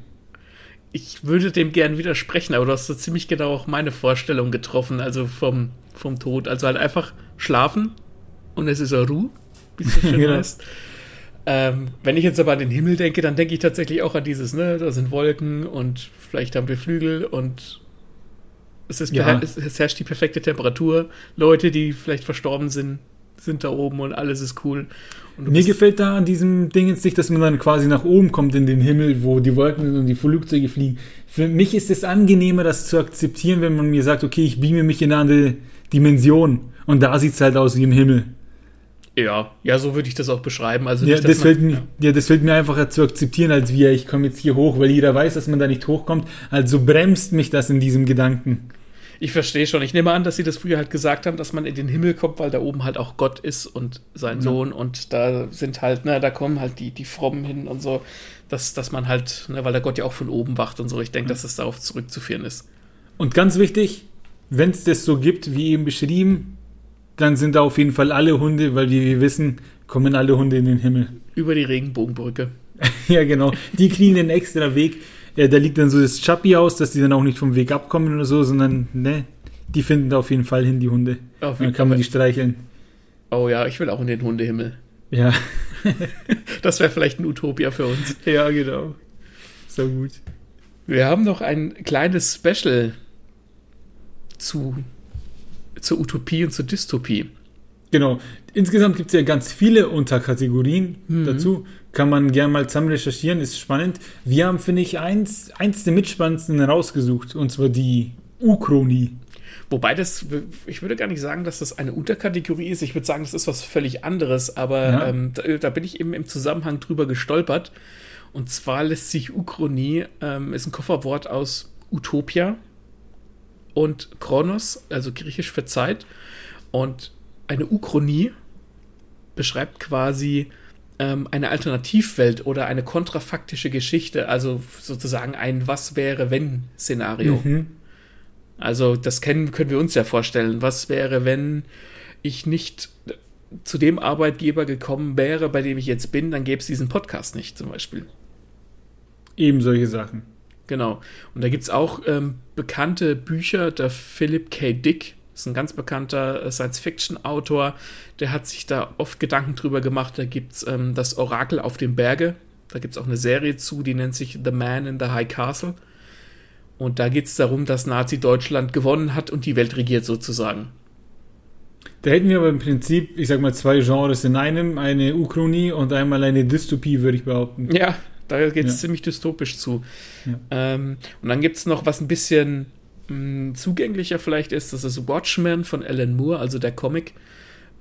Ich würde dem gern widersprechen, aber du hast so ziemlich genau auch meine Vorstellung getroffen, also vom, vom Tod. Also halt einfach schlafen und es ist eine Ruhe, wie es so schön genau. heißt. Ähm, wenn ich jetzt aber an den Himmel denke, dann denke ich tatsächlich auch an dieses, ne, da sind Wolken und vielleicht haben wir Flügel und es, ist ja. es, es herrscht die perfekte Temperatur. Leute, die vielleicht verstorben sind, sind da oben und alles ist cool. Mir gefällt da an diesem Ding jetzt nicht, dass man dann quasi nach oben kommt in den Himmel, wo die Wolken sind und die Flugzeuge fliegen. Für mich ist es angenehmer, das zu akzeptieren, wenn man mir sagt, okay, ich beame mich in eine andere Dimension und da sieht es halt aus wie im Himmel. Ja, ja, so würde ich das auch beschreiben. Also ja, das man, fällt mir, ja. ja. das fällt mir einfacher zu akzeptieren, als wir, ich komme jetzt hier hoch, weil jeder weiß, dass man da nicht hochkommt. Also bremst mich das in diesem Gedanken. Ich verstehe schon. Ich nehme an, dass sie das früher halt gesagt haben, dass man in den Himmel kommt, weil da oben halt auch Gott ist und sein ja. Sohn und da sind halt, ne, da kommen halt die, die Frommen hin und so, dass, dass man halt, ne, weil der Gott ja auch von oben wacht und so. Ich denke, ja. dass es darauf zurückzuführen ist. Und ganz wichtig, wenn es das so gibt, wie eben beschrieben, dann sind da auf jeden Fall alle Hunde, weil wie wir wissen, kommen alle Hunde in den Himmel. Über die Regenbogenbrücke. ja, genau. Die kriegen einen extra Weg ja, da liegt dann so das Chappi-Haus, dass die dann auch nicht vom Weg abkommen oder so, sondern, ne, die finden da auf jeden Fall hin, die Hunde. Auf dann kann man die streicheln. Oh ja, ich will auch in den Hundehimmel. Ja. das wäre vielleicht ein Utopia für uns. Ja, genau. So gut. Wir haben noch ein kleines Special zu, zur Utopie und zur Dystopie. Genau. Insgesamt gibt es ja ganz viele Unterkategorien mhm. dazu. Kann man gerne mal zusammen recherchieren, ist spannend. Wir haben, finde ich, eins, eins der mitspannendsten rausgesucht, und zwar die Uchronie. Wobei das, ich würde gar nicht sagen, dass das eine Unterkategorie ist. Ich würde sagen, das ist was völlig anderes, aber ja. ähm, da, da, bin ich eben im Zusammenhang drüber gestolpert. Und zwar lässt sich Uchronie, ähm, ist ein Kofferwort aus Utopia und Kronos, also griechisch für Zeit. Und eine Uchronie beschreibt quasi ähm, eine Alternativwelt oder eine kontrafaktische Geschichte, also sozusagen ein Was wäre wenn Szenario. Mhm. Also das kennen, können wir uns ja vorstellen. Was wäre, wenn ich nicht zu dem Arbeitgeber gekommen wäre, bei dem ich jetzt bin, dann gäbe es diesen Podcast nicht zum Beispiel. Eben solche Sachen. Genau. Und da gibt es auch ähm, bekannte Bücher, der Philip K. Dick ist ein ganz bekannter äh, Science-Fiction-Autor, der hat sich da oft Gedanken drüber gemacht. Da gibt es ähm, das Orakel auf dem Berge. Da gibt es auch eine Serie zu, die nennt sich The Man in the High Castle. Und da geht es darum, dass Nazi-Deutschland gewonnen hat und die Welt regiert sozusagen. Da hätten wir aber im Prinzip, ich sag mal, zwei Genres in einem, eine Uchronie und einmal eine Dystopie, würde ich behaupten. Ja, da geht es ja. ziemlich dystopisch zu. Ja. Ähm, und dann gibt es noch was ein bisschen mh, zugänglicher vielleicht ist, das ist Watchmen von Alan Moore, also der Comic,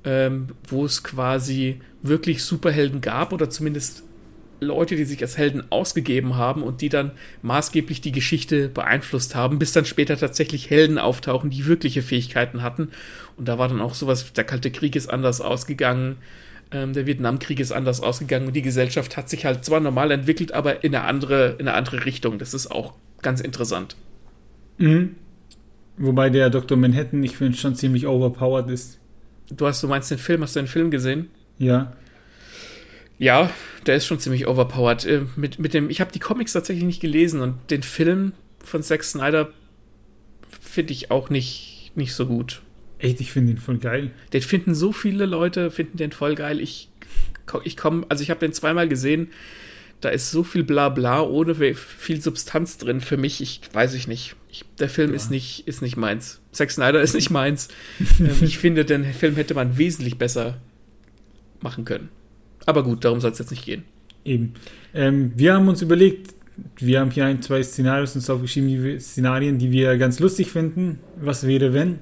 ähm, wo es quasi wirklich Superhelden gab oder zumindest Leute, die sich als Helden ausgegeben haben und die dann maßgeblich die Geschichte beeinflusst haben, bis dann später tatsächlich Helden auftauchen, die wirkliche Fähigkeiten hatten. Und da war dann auch sowas, der Kalte Krieg ist anders ausgegangen, ähm, der Vietnamkrieg ist anders ausgegangen und die Gesellschaft hat sich halt zwar normal entwickelt, aber in eine andere, in eine andere Richtung. Das ist auch ganz interessant. Mhm. Wobei der Dr. Manhattan, ich finde, schon ziemlich overpowered ist. Du hast, du meinst den Film, hast du den Film gesehen? Ja. Ja, der ist schon ziemlich overpowered. Äh, mit, mit dem, ich habe die Comics tatsächlich nicht gelesen und den Film von Zack Snyder finde ich auch nicht, nicht so gut. Echt, ich finde ihn voll geil. Den finden so viele Leute, finden den voll geil. Ich, ich komme, also ich habe den zweimal gesehen. Da ist so viel Blabla ohne viel Substanz drin für mich. Ich weiß ich nicht. Ich, der Film ja. ist nicht, ist nicht meins. Zack Snyder ist nicht meins. Ähm, ich finde, den Film hätte man wesentlich besser machen können. Aber gut, darum soll es jetzt nicht gehen. Eben. Ähm, wir haben uns überlegt, wir haben hier ein, zwei Szenarios uns aufgeschrieben, die Szenarien, die wir ganz lustig finden. Was wäre, wenn?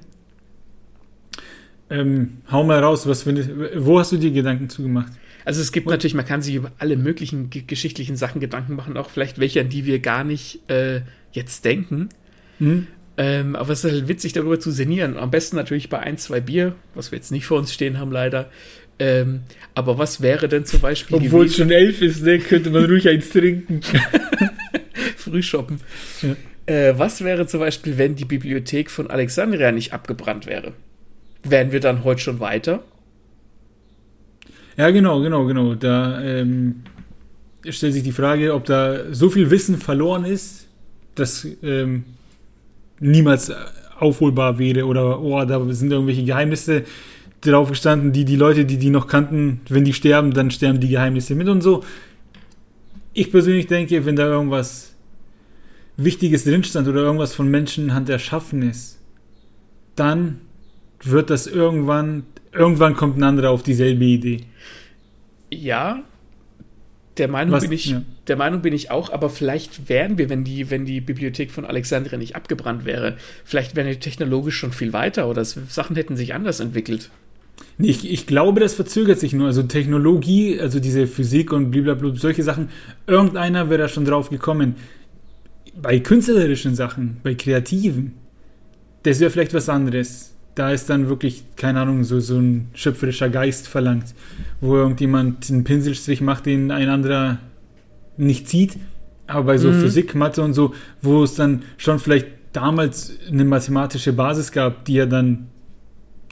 Ähm, hau mal raus, was findest, wo hast du dir Gedanken zugemacht? Also es gibt Und? natürlich, man kann sich über alle möglichen geschichtlichen Sachen Gedanken machen, auch vielleicht welche, an die wir gar nicht äh, jetzt denken. Mhm. Ähm, aber es ist halt witzig, darüber zu sinnieren. Am besten natürlich bei ein, zwei Bier, was wir jetzt nicht vor uns stehen haben, leider. Ähm, aber was wäre denn zum Beispiel. Obwohl es schon elf ist, ne, könnte man ruhig eins trinken. Früh shoppen. Ja. Äh, was wäre zum Beispiel, wenn die Bibliothek von Alexandria nicht abgebrannt wäre? Wären wir dann heute schon weiter? Ja, genau, genau, genau. Da ähm, stellt sich die Frage, ob da so viel Wissen verloren ist, dass ähm, niemals aufholbar wäre oder oh, da sind irgendwelche Geheimnisse drauf gestanden, die die Leute, die die noch kannten, wenn die sterben, dann sterben die Geheimnisse mit und so. Ich persönlich denke, wenn da irgendwas Wichtiges drin stand oder irgendwas von Menschenhand erschaffen ist, dann wird das irgendwann, irgendwann kommt ein anderer auf dieselbe Idee. Ja, der Meinung Was, bin ich, ja. der Meinung bin ich auch, aber vielleicht wären wir, wenn die, wenn die Bibliothek von Alexandria nicht abgebrannt wäre, vielleicht wären wir technologisch schon viel weiter oder Sachen hätten sich anders entwickelt. Nee, ich, ich glaube, das verzögert sich nur. Also Technologie, also diese Physik und blablabla, solche Sachen, irgendeiner wäre da schon drauf gekommen. Bei künstlerischen Sachen, bei kreativen, das wäre vielleicht was anderes. Da ist dann wirklich, keine Ahnung, so, so ein schöpferischer Geist verlangt, wo irgendjemand einen Pinselstrich macht, den ein anderer nicht sieht. Aber bei so mhm. Physik, Mathe und so, wo es dann schon vielleicht damals eine mathematische Basis gab, die ja dann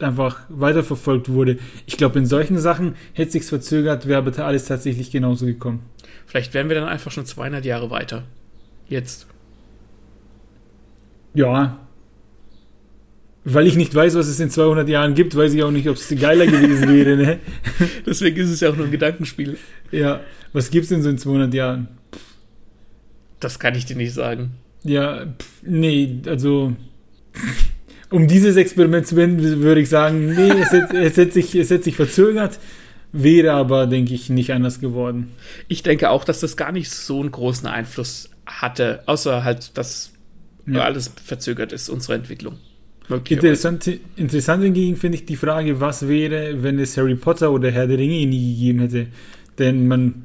einfach weiterverfolgt wurde. Ich glaube, in solchen Sachen hätte sich's verzögert, wäre bitte alles tatsächlich genauso gekommen. Vielleicht wären wir dann einfach schon 200 Jahre weiter. Jetzt. Ja. Weil ich nicht weiß, was es in 200 Jahren gibt, weiß ich auch nicht, ob es geiler gewesen wäre. Ne? Deswegen ist es ja auch nur ein Gedankenspiel. Ja. Was gibt es denn so in 200 Jahren? Das kann ich dir nicht sagen. Ja, pff, nee, also um dieses Experiment zu beenden, würde ich sagen, nee, es hätte, es hätte, sich, es hätte sich verzögert, wäre aber, denke ich, nicht anders geworden. Ich denke auch, dass das gar nicht so einen großen Einfluss hatte, außer halt, dass ja. alles verzögert ist, unsere Entwicklung. Interessant, interessant hingegen finde ich die Frage, was wäre, wenn es Harry Potter oder Herr der Ringe nie gegeben hätte. Denn man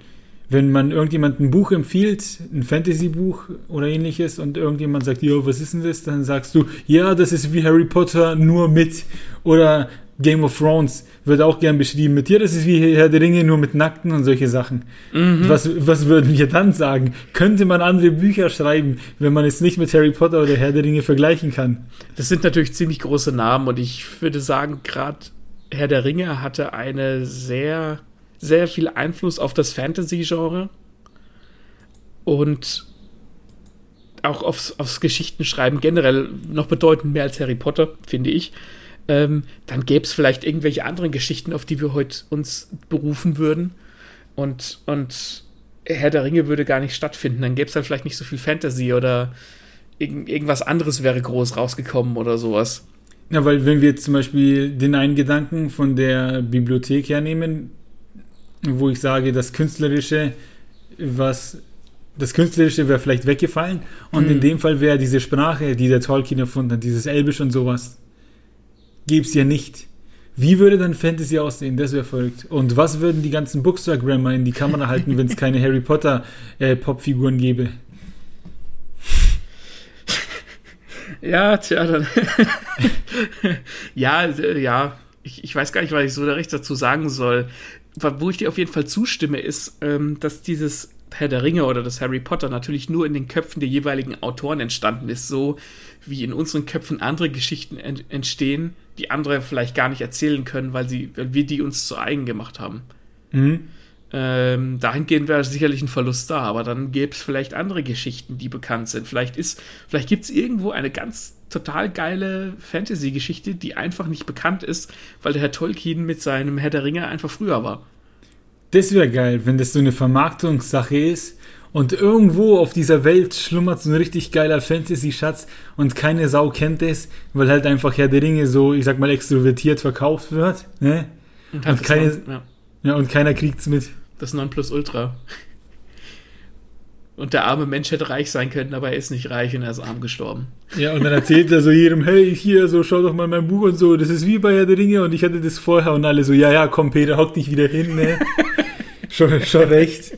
wenn man irgendjemand ein Buch empfiehlt, ein Fantasy-Buch oder ähnliches, und irgendjemand sagt, ja, was ist denn das? Dann sagst du, ja, das ist wie Harry Potter, nur mit. Oder Game of Thrones wird auch gern beschrieben mit, ja, das ist wie Herr der Ringe, nur mit Nackten und solche Sachen. Mhm. Was, was würden wir dann sagen? Könnte man andere Bücher schreiben, wenn man es nicht mit Harry Potter oder Herr der Ringe vergleichen kann? Das sind natürlich ziemlich große Namen und ich würde sagen, gerade Herr der Ringe hatte eine sehr sehr viel Einfluss auf das Fantasy-Genre und auch aufs, aufs Geschichtenschreiben generell noch bedeutend mehr als Harry Potter, finde ich. Ähm, dann gäbe es vielleicht irgendwelche anderen Geschichten, auf die wir heute uns berufen würden. Und, und Herr der Ringe würde gar nicht stattfinden. Dann gäbe es halt vielleicht nicht so viel Fantasy oder Irgend, irgendwas anderes wäre groß rausgekommen oder sowas. Ja, weil wenn wir jetzt zum Beispiel den einen Gedanken von der Bibliothek hernehmen, wo ich sage, das Künstlerische, was das Künstlerische wäre vielleicht weggefallen und Hm. in dem Fall wäre diese Sprache, die der Tolkien erfunden hat, dieses Elbisch und sowas, gäbe es ja nicht. Wie würde dann Fantasy aussehen? Das wäre verrückt. Und was würden die ganzen Bookstagrammer in die Kamera halten, wenn es keine Harry Potter äh, Popfiguren gäbe? Ja, tja, dann. ja, äh, ja. Ich, ich weiß gar nicht, was ich so recht dazu sagen soll. Wo ich dir auf jeden Fall zustimme, ist, ähm, dass dieses Herr der Ringe oder das Harry Potter natürlich nur in den Köpfen der jeweiligen Autoren entstanden ist, so wie in unseren Köpfen andere Geschichten ent entstehen, die andere vielleicht gar nicht erzählen können, weil, sie, weil wir die uns zu eigen gemacht haben. Mhm. Ähm, dahingehend wäre sicherlich ein Verlust da, aber dann gäbe es vielleicht andere Geschichten, die bekannt sind. Vielleicht ist, vielleicht gibt es irgendwo eine ganz total geile Fantasy-Geschichte, die einfach nicht bekannt ist, weil der Herr Tolkien mit seinem Herr der Ringe einfach früher war. Das wäre geil, wenn das so eine Vermarktungssache ist und irgendwo auf dieser Welt schlummert so ein richtig geiler Fantasy-Schatz und keine Sau kennt es, weil halt einfach Herr der Ringe so, ich sag mal, extrovertiert verkauft wird. Ne? Und, Und keine- Non- ja, Ja, und keiner kriegt's mit. das Nonplusultra. Und der arme Mensch hätte reich sein können, aber er ist nicht reich und er ist arm gestorben. Ja, und dann erzählt er so jedem, hey, hier, so, schau doch mal mein Buch und so, das ist wie bei Herr der Ringe und ich hatte das vorher und alle so, ja, ja, komm, Peter, hock dich wieder hin, ne? schon, schon recht.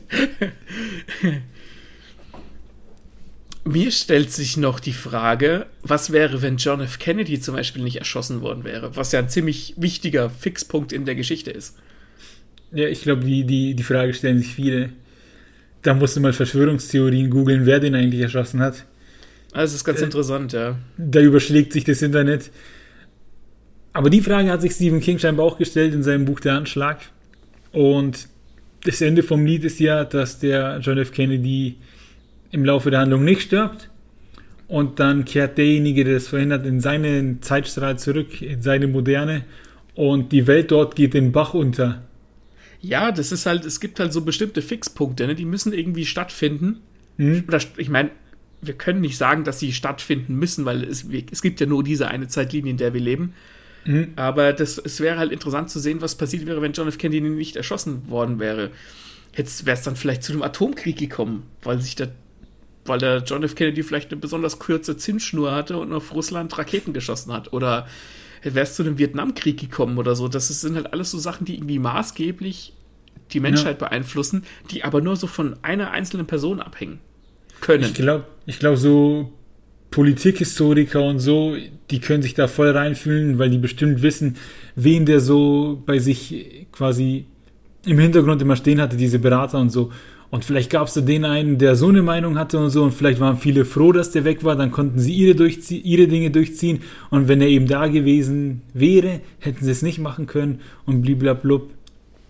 Mir stellt sich noch die Frage, was wäre, wenn John F. Kennedy zum Beispiel nicht erschossen worden wäre, was ja ein ziemlich wichtiger Fixpunkt in der Geschichte ist. Ja, ich glaube, die, die, die Frage stellen sich viele. Da musst du mal Verschwörungstheorien googeln, wer den eigentlich erschossen hat. Also das ist ganz Äh, interessant, ja. Da überschlägt sich das Internet. Aber die Frage hat sich Stephen King scheinbar auch gestellt in seinem Buch Der Anschlag. Und das Ende vom Lied ist ja, dass der John F. Kennedy im Laufe der Handlung nicht stirbt. Und dann kehrt derjenige, der das verhindert, in seinen Zeitstrahl zurück, in seine Moderne. Und die Welt dort geht den Bach unter. Ja, das ist halt, es gibt halt so bestimmte Fixpunkte, ne? die müssen irgendwie stattfinden. Hm? Oder, ich meine, wir können nicht sagen, dass sie stattfinden müssen, weil es, es gibt ja nur diese eine Zeitlinie, in der wir leben. Hm? Aber das, es wäre halt interessant zu sehen, was passiert wäre, wenn John F. Kennedy nicht erschossen worden wäre. Jetzt wäre es dann vielleicht zu einem Atomkrieg gekommen, weil sich der, weil der John F. Kennedy vielleicht eine besonders kurze Zinsschnur hatte und auf Russland Raketen geschossen hat. Oder wäre es zu einem Vietnamkrieg gekommen oder so. Das sind halt alles so Sachen, die irgendwie maßgeblich die Menschheit beeinflussen, die aber nur so von einer einzelnen Person abhängen können. Ich glaube, ich glaub, so Politikhistoriker und so, die können sich da voll reinfühlen, weil die bestimmt wissen, wen der so bei sich quasi im Hintergrund immer stehen hatte, diese Berater und so. Und vielleicht gab es da den einen, der so eine Meinung hatte und so, und vielleicht waren viele froh, dass der weg war, dann konnten sie ihre, durchzie ihre Dinge durchziehen. Und wenn er eben da gewesen wäre, hätten sie es nicht machen können und bliblablub.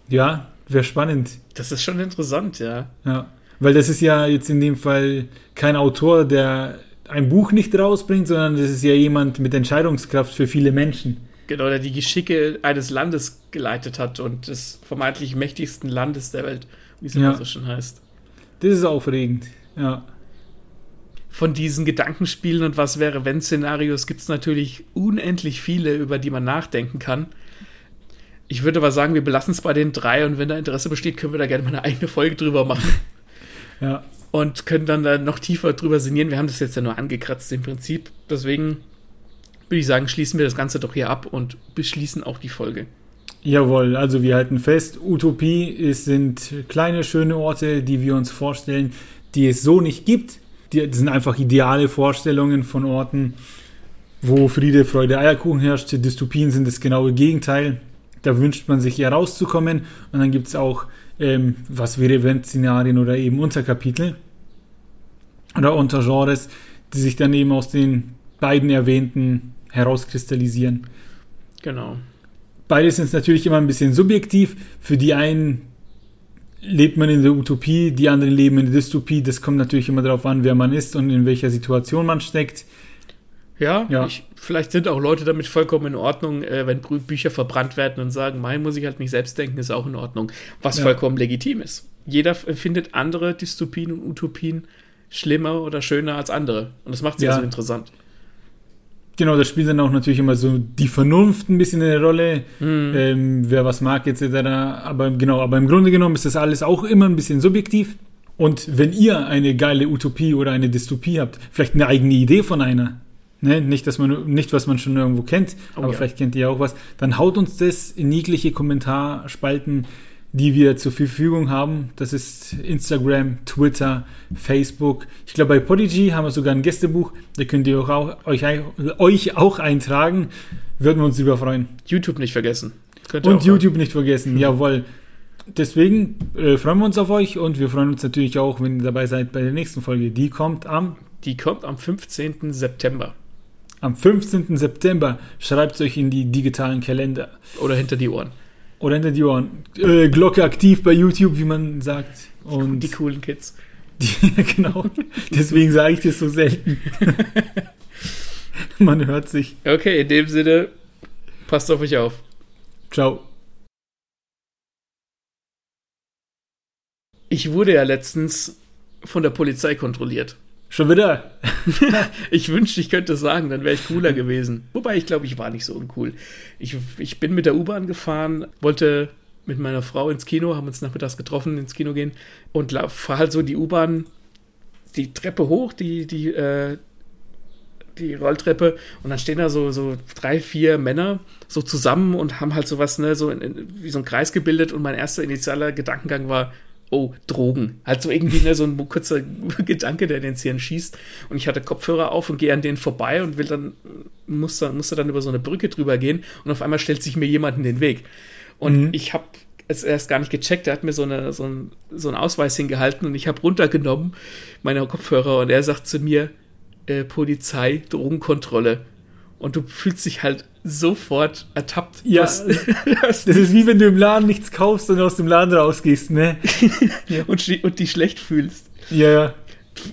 Ja, wäre spannend. Das ist schon interessant, ja. Ja, weil das ist ja jetzt in dem Fall kein Autor, der ein Buch nicht rausbringt, sondern das ist ja jemand mit Entscheidungskraft für viele Menschen. Genau, der die Geschicke eines Landes geleitet hat und des vermeintlich mächtigsten Landes der Welt, wie es Ja. immer so schön heißt. Das ist aufregend. Ja. Von diesen Gedankenspielen und was wäre, wenn Szenarios gibt es natürlich unendlich viele, über die man nachdenken kann. Ich würde aber sagen, wir belassen es bei den drei und wenn da Interesse besteht, können wir da gerne mal eine eigene Folge drüber machen Ja. Und können dann da noch tiefer drüber sinnieren. Wir haben das jetzt ja nur angekratzt im Prinzip. Deswegen würde ich sagen, schließen wir das Ganze doch hier ab und beschließen auch die Folge. Jawohl, also wir halten fest, Utopie es sind kleine, schöne Orte, die wir uns vorstellen, die es so nicht gibt. Die, das sind einfach ideale Vorstellungen von Orten, wo Friede, Freude, Eierkuchen herrscht. Dystopien sind das genaue Gegenteil. Da wünscht man sich eher rauszukommen. Und dann gibt es auch, ähm, was wäre wenn Szenarien oder eben Unterkapitel oder Untergenres, die sich dann eben aus den beiden erwähnten herauskristallisieren. Genau. Beides ist natürlich immer ein bisschen subjektiv. Für die einen lebt man in der Utopie, die anderen leben in der Dystopie. Das kommt natürlich immer darauf an, wer man ist und in welcher Situation man steckt. Ja, Ja. Ich, vielleicht sind auch Leute damit vollkommen in Ordnung, äh, wenn Bücher verbrannt werden und sagen, mein muss ich halt nicht selbst denken, ist auch in Ordnung. Was Ja. vollkommen legitim ist. Jeder findet andere Dystopien und Utopien schlimmer oder schöner als andere. Und das macht sie ja so interessant. Genau, da spielt dann auch natürlich immer so die Vernunft ein bisschen eine Rolle, mhm. ähm, wer was mag etc. Aber genau, aber im Grunde genommen ist das alles auch immer ein bisschen subjektiv. Und wenn ihr eine geile Utopie oder eine Dystopie habt, vielleicht eine eigene Idee von einer, ne? nicht, dass man, nicht, was man schon irgendwo kennt, oh, aber ja. vielleicht kennt ihr auch was, dann haut uns das in jegliche Kommentarspalten die wir zur Verfügung haben. Das ist Instagram, Twitter, Facebook. Ich glaube, bei Podigy haben wir sogar ein Gästebuch. Da könnt ihr auch, euch, euch auch eintragen. Würden wir uns drüber freuen. YouTube nicht vergessen. Und YouTube nicht vergessen, jawohl. Deswegen äh, freuen wir uns auf euch und wir freuen uns natürlich auch, wenn ihr dabei seid bei der nächsten Folge. Die kommt am. Die kommt am 15. September. Am 15. September schreibt es euch in die digitalen Kalender. Oder hinter die Ohren. Oder hinter die Ohren. Äh, Glocke aktiv bei YouTube, wie man sagt. Und die coolen Kids. Die, genau. Deswegen sage ich das so selten. man hört sich. Okay, in dem Sinne, passt auf euch auf. Ciao. Ich wurde ja letztens von der Polizei kontrolliert. Schon wieder? ich wünschte, ich könnte sagen, dann wäre ich cooler gewesen. Wobei ich glaube, ich war nicht so uncool. Ich, ich bin mit der U-Bahn gefahren, wollte mit meiner Frau ins Kino, haben uns nachmittags getroffen, ins Kino gehen und fahre halt so die U-Bahn die Treppe hoch, die, die, äh, die Rolltreppe und dann stehen da so, so drei, vier Männer so zusammen und haben halt sowas, ne, so in, in, wie so ein Kreis gebildet und mein erster initialer Gedankengang war, oh, Drogen. Halt so irgendwie ne, so ein kurzer Gedanke, der den Hirn schießt. Und ich hatte Kopfhörer auf und gehe an denen vorbei und will dann, musste, musste dann über so eine Brücke drüber gehen und auf einmal stellt sich mir jemand in den Weg. Und mhm. ich habe es erst gar nicht gecheckt, er hat mir so, eine, so, ein, so einen Ausweis hingehalten und ich habe runtergenommen meine Kopfhörer und er sagt zu mir, äh, Polizei, Drogenkontrolle. Und du fühlst dich halt sofort ertappt. Ja, das, das ist wie wenn du im Laden nichts kaufst und aus dem Laden rausgehst, ne? und, und dich schlecht fühlst. Ja, ja.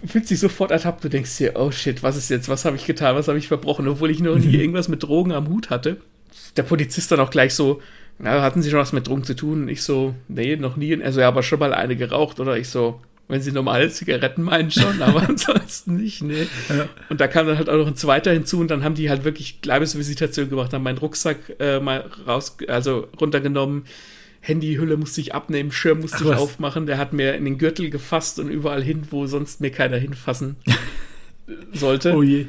Du fühlst dich sofort ertappt, du denkst dir, oh shit, was ist jetzt, was habe ich getan, was habe ich verbrochen, obwohl ich noch nie irgendwas mit Drogen am Hut hatte. Der Polizist dann auch gleich so, na, hatten Sie schon was mit Drogen zu tun? Und ich so, nee, noch nie. Und er so, ja, aber schon mal eine geraucht, oder? Ich so, wenn sie normale Zigaretten meinen schon, aber ansonsten nicht, ne. Ja. Und da kam dann halt auch noch ein zweiter hinzu und dann haben die halt wirklich Leibesvisitation gemacht, haben meinen Rucksack äh, mal raus, also runtergenommen, Handyhülle musste ich abnehmen, Schirm musste Ach, ich was? aufmachen, der hat mir in den Gürtel gefasst und überall hin, wo sonst mir keiner hinfassen sollte. Oh je.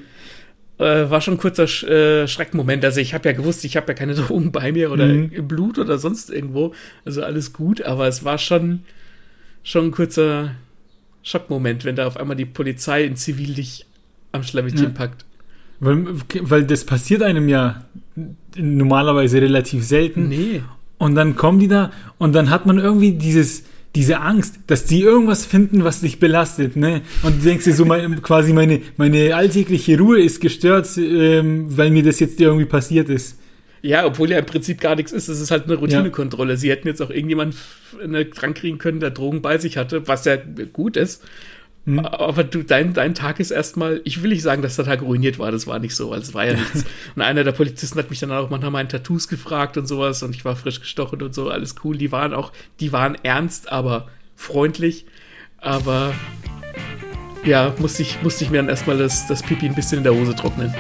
Äh, war schon ein kurzer Sch äh, Schreckmoment. Also ich habe ja gewusst, ich habe ja keine Drogen bei mir oder mhm. im Blut oder sonst irgendwo. Also alles gut, aber es war schon, schon ein kurzer Schockmoment, wenn da auf einmal die Polizei in Zivil dich am Schlawittchen ja. packt. Weil, weil das passiert einem ja normalerweise relativ selten. Nee. Und dann kommen die da und dann hat man irgendwie dieses, diese Angst, dass die irgendwas finden, was dich belastet, ne? Und du denkst dir so, mein, quasi meine, meine alltägliche Ruhe ist gestört, ähm, weil mir das jetzt irgendwie passiert ist. Ja, obwohl ja im Prinzip gar nichts ist. Es ist halt eine Routinekontrolle. Ja. Sie hätten jetzt auch irgendjemand ne, kriegen können, der Drogen bei sich hatte, was ja gut ist. Mhm. Aber du, dein, dein Tag ist erstmal, ich will nicht sagen, dass der Tag ruiniert war, das war nicht so, weil es war ja nichts. und einer der Polizisten hat mich dann auch manchmal meinen Tattoos gefragt und sowas und ich war frisch gestochen und so, alles cool. Die waren auch, die waren ernst, aber freundlich. Aber ja, musste ich, musste ich mir dann erstmal das, das Pipi ein bisschen in der Hose trocknen.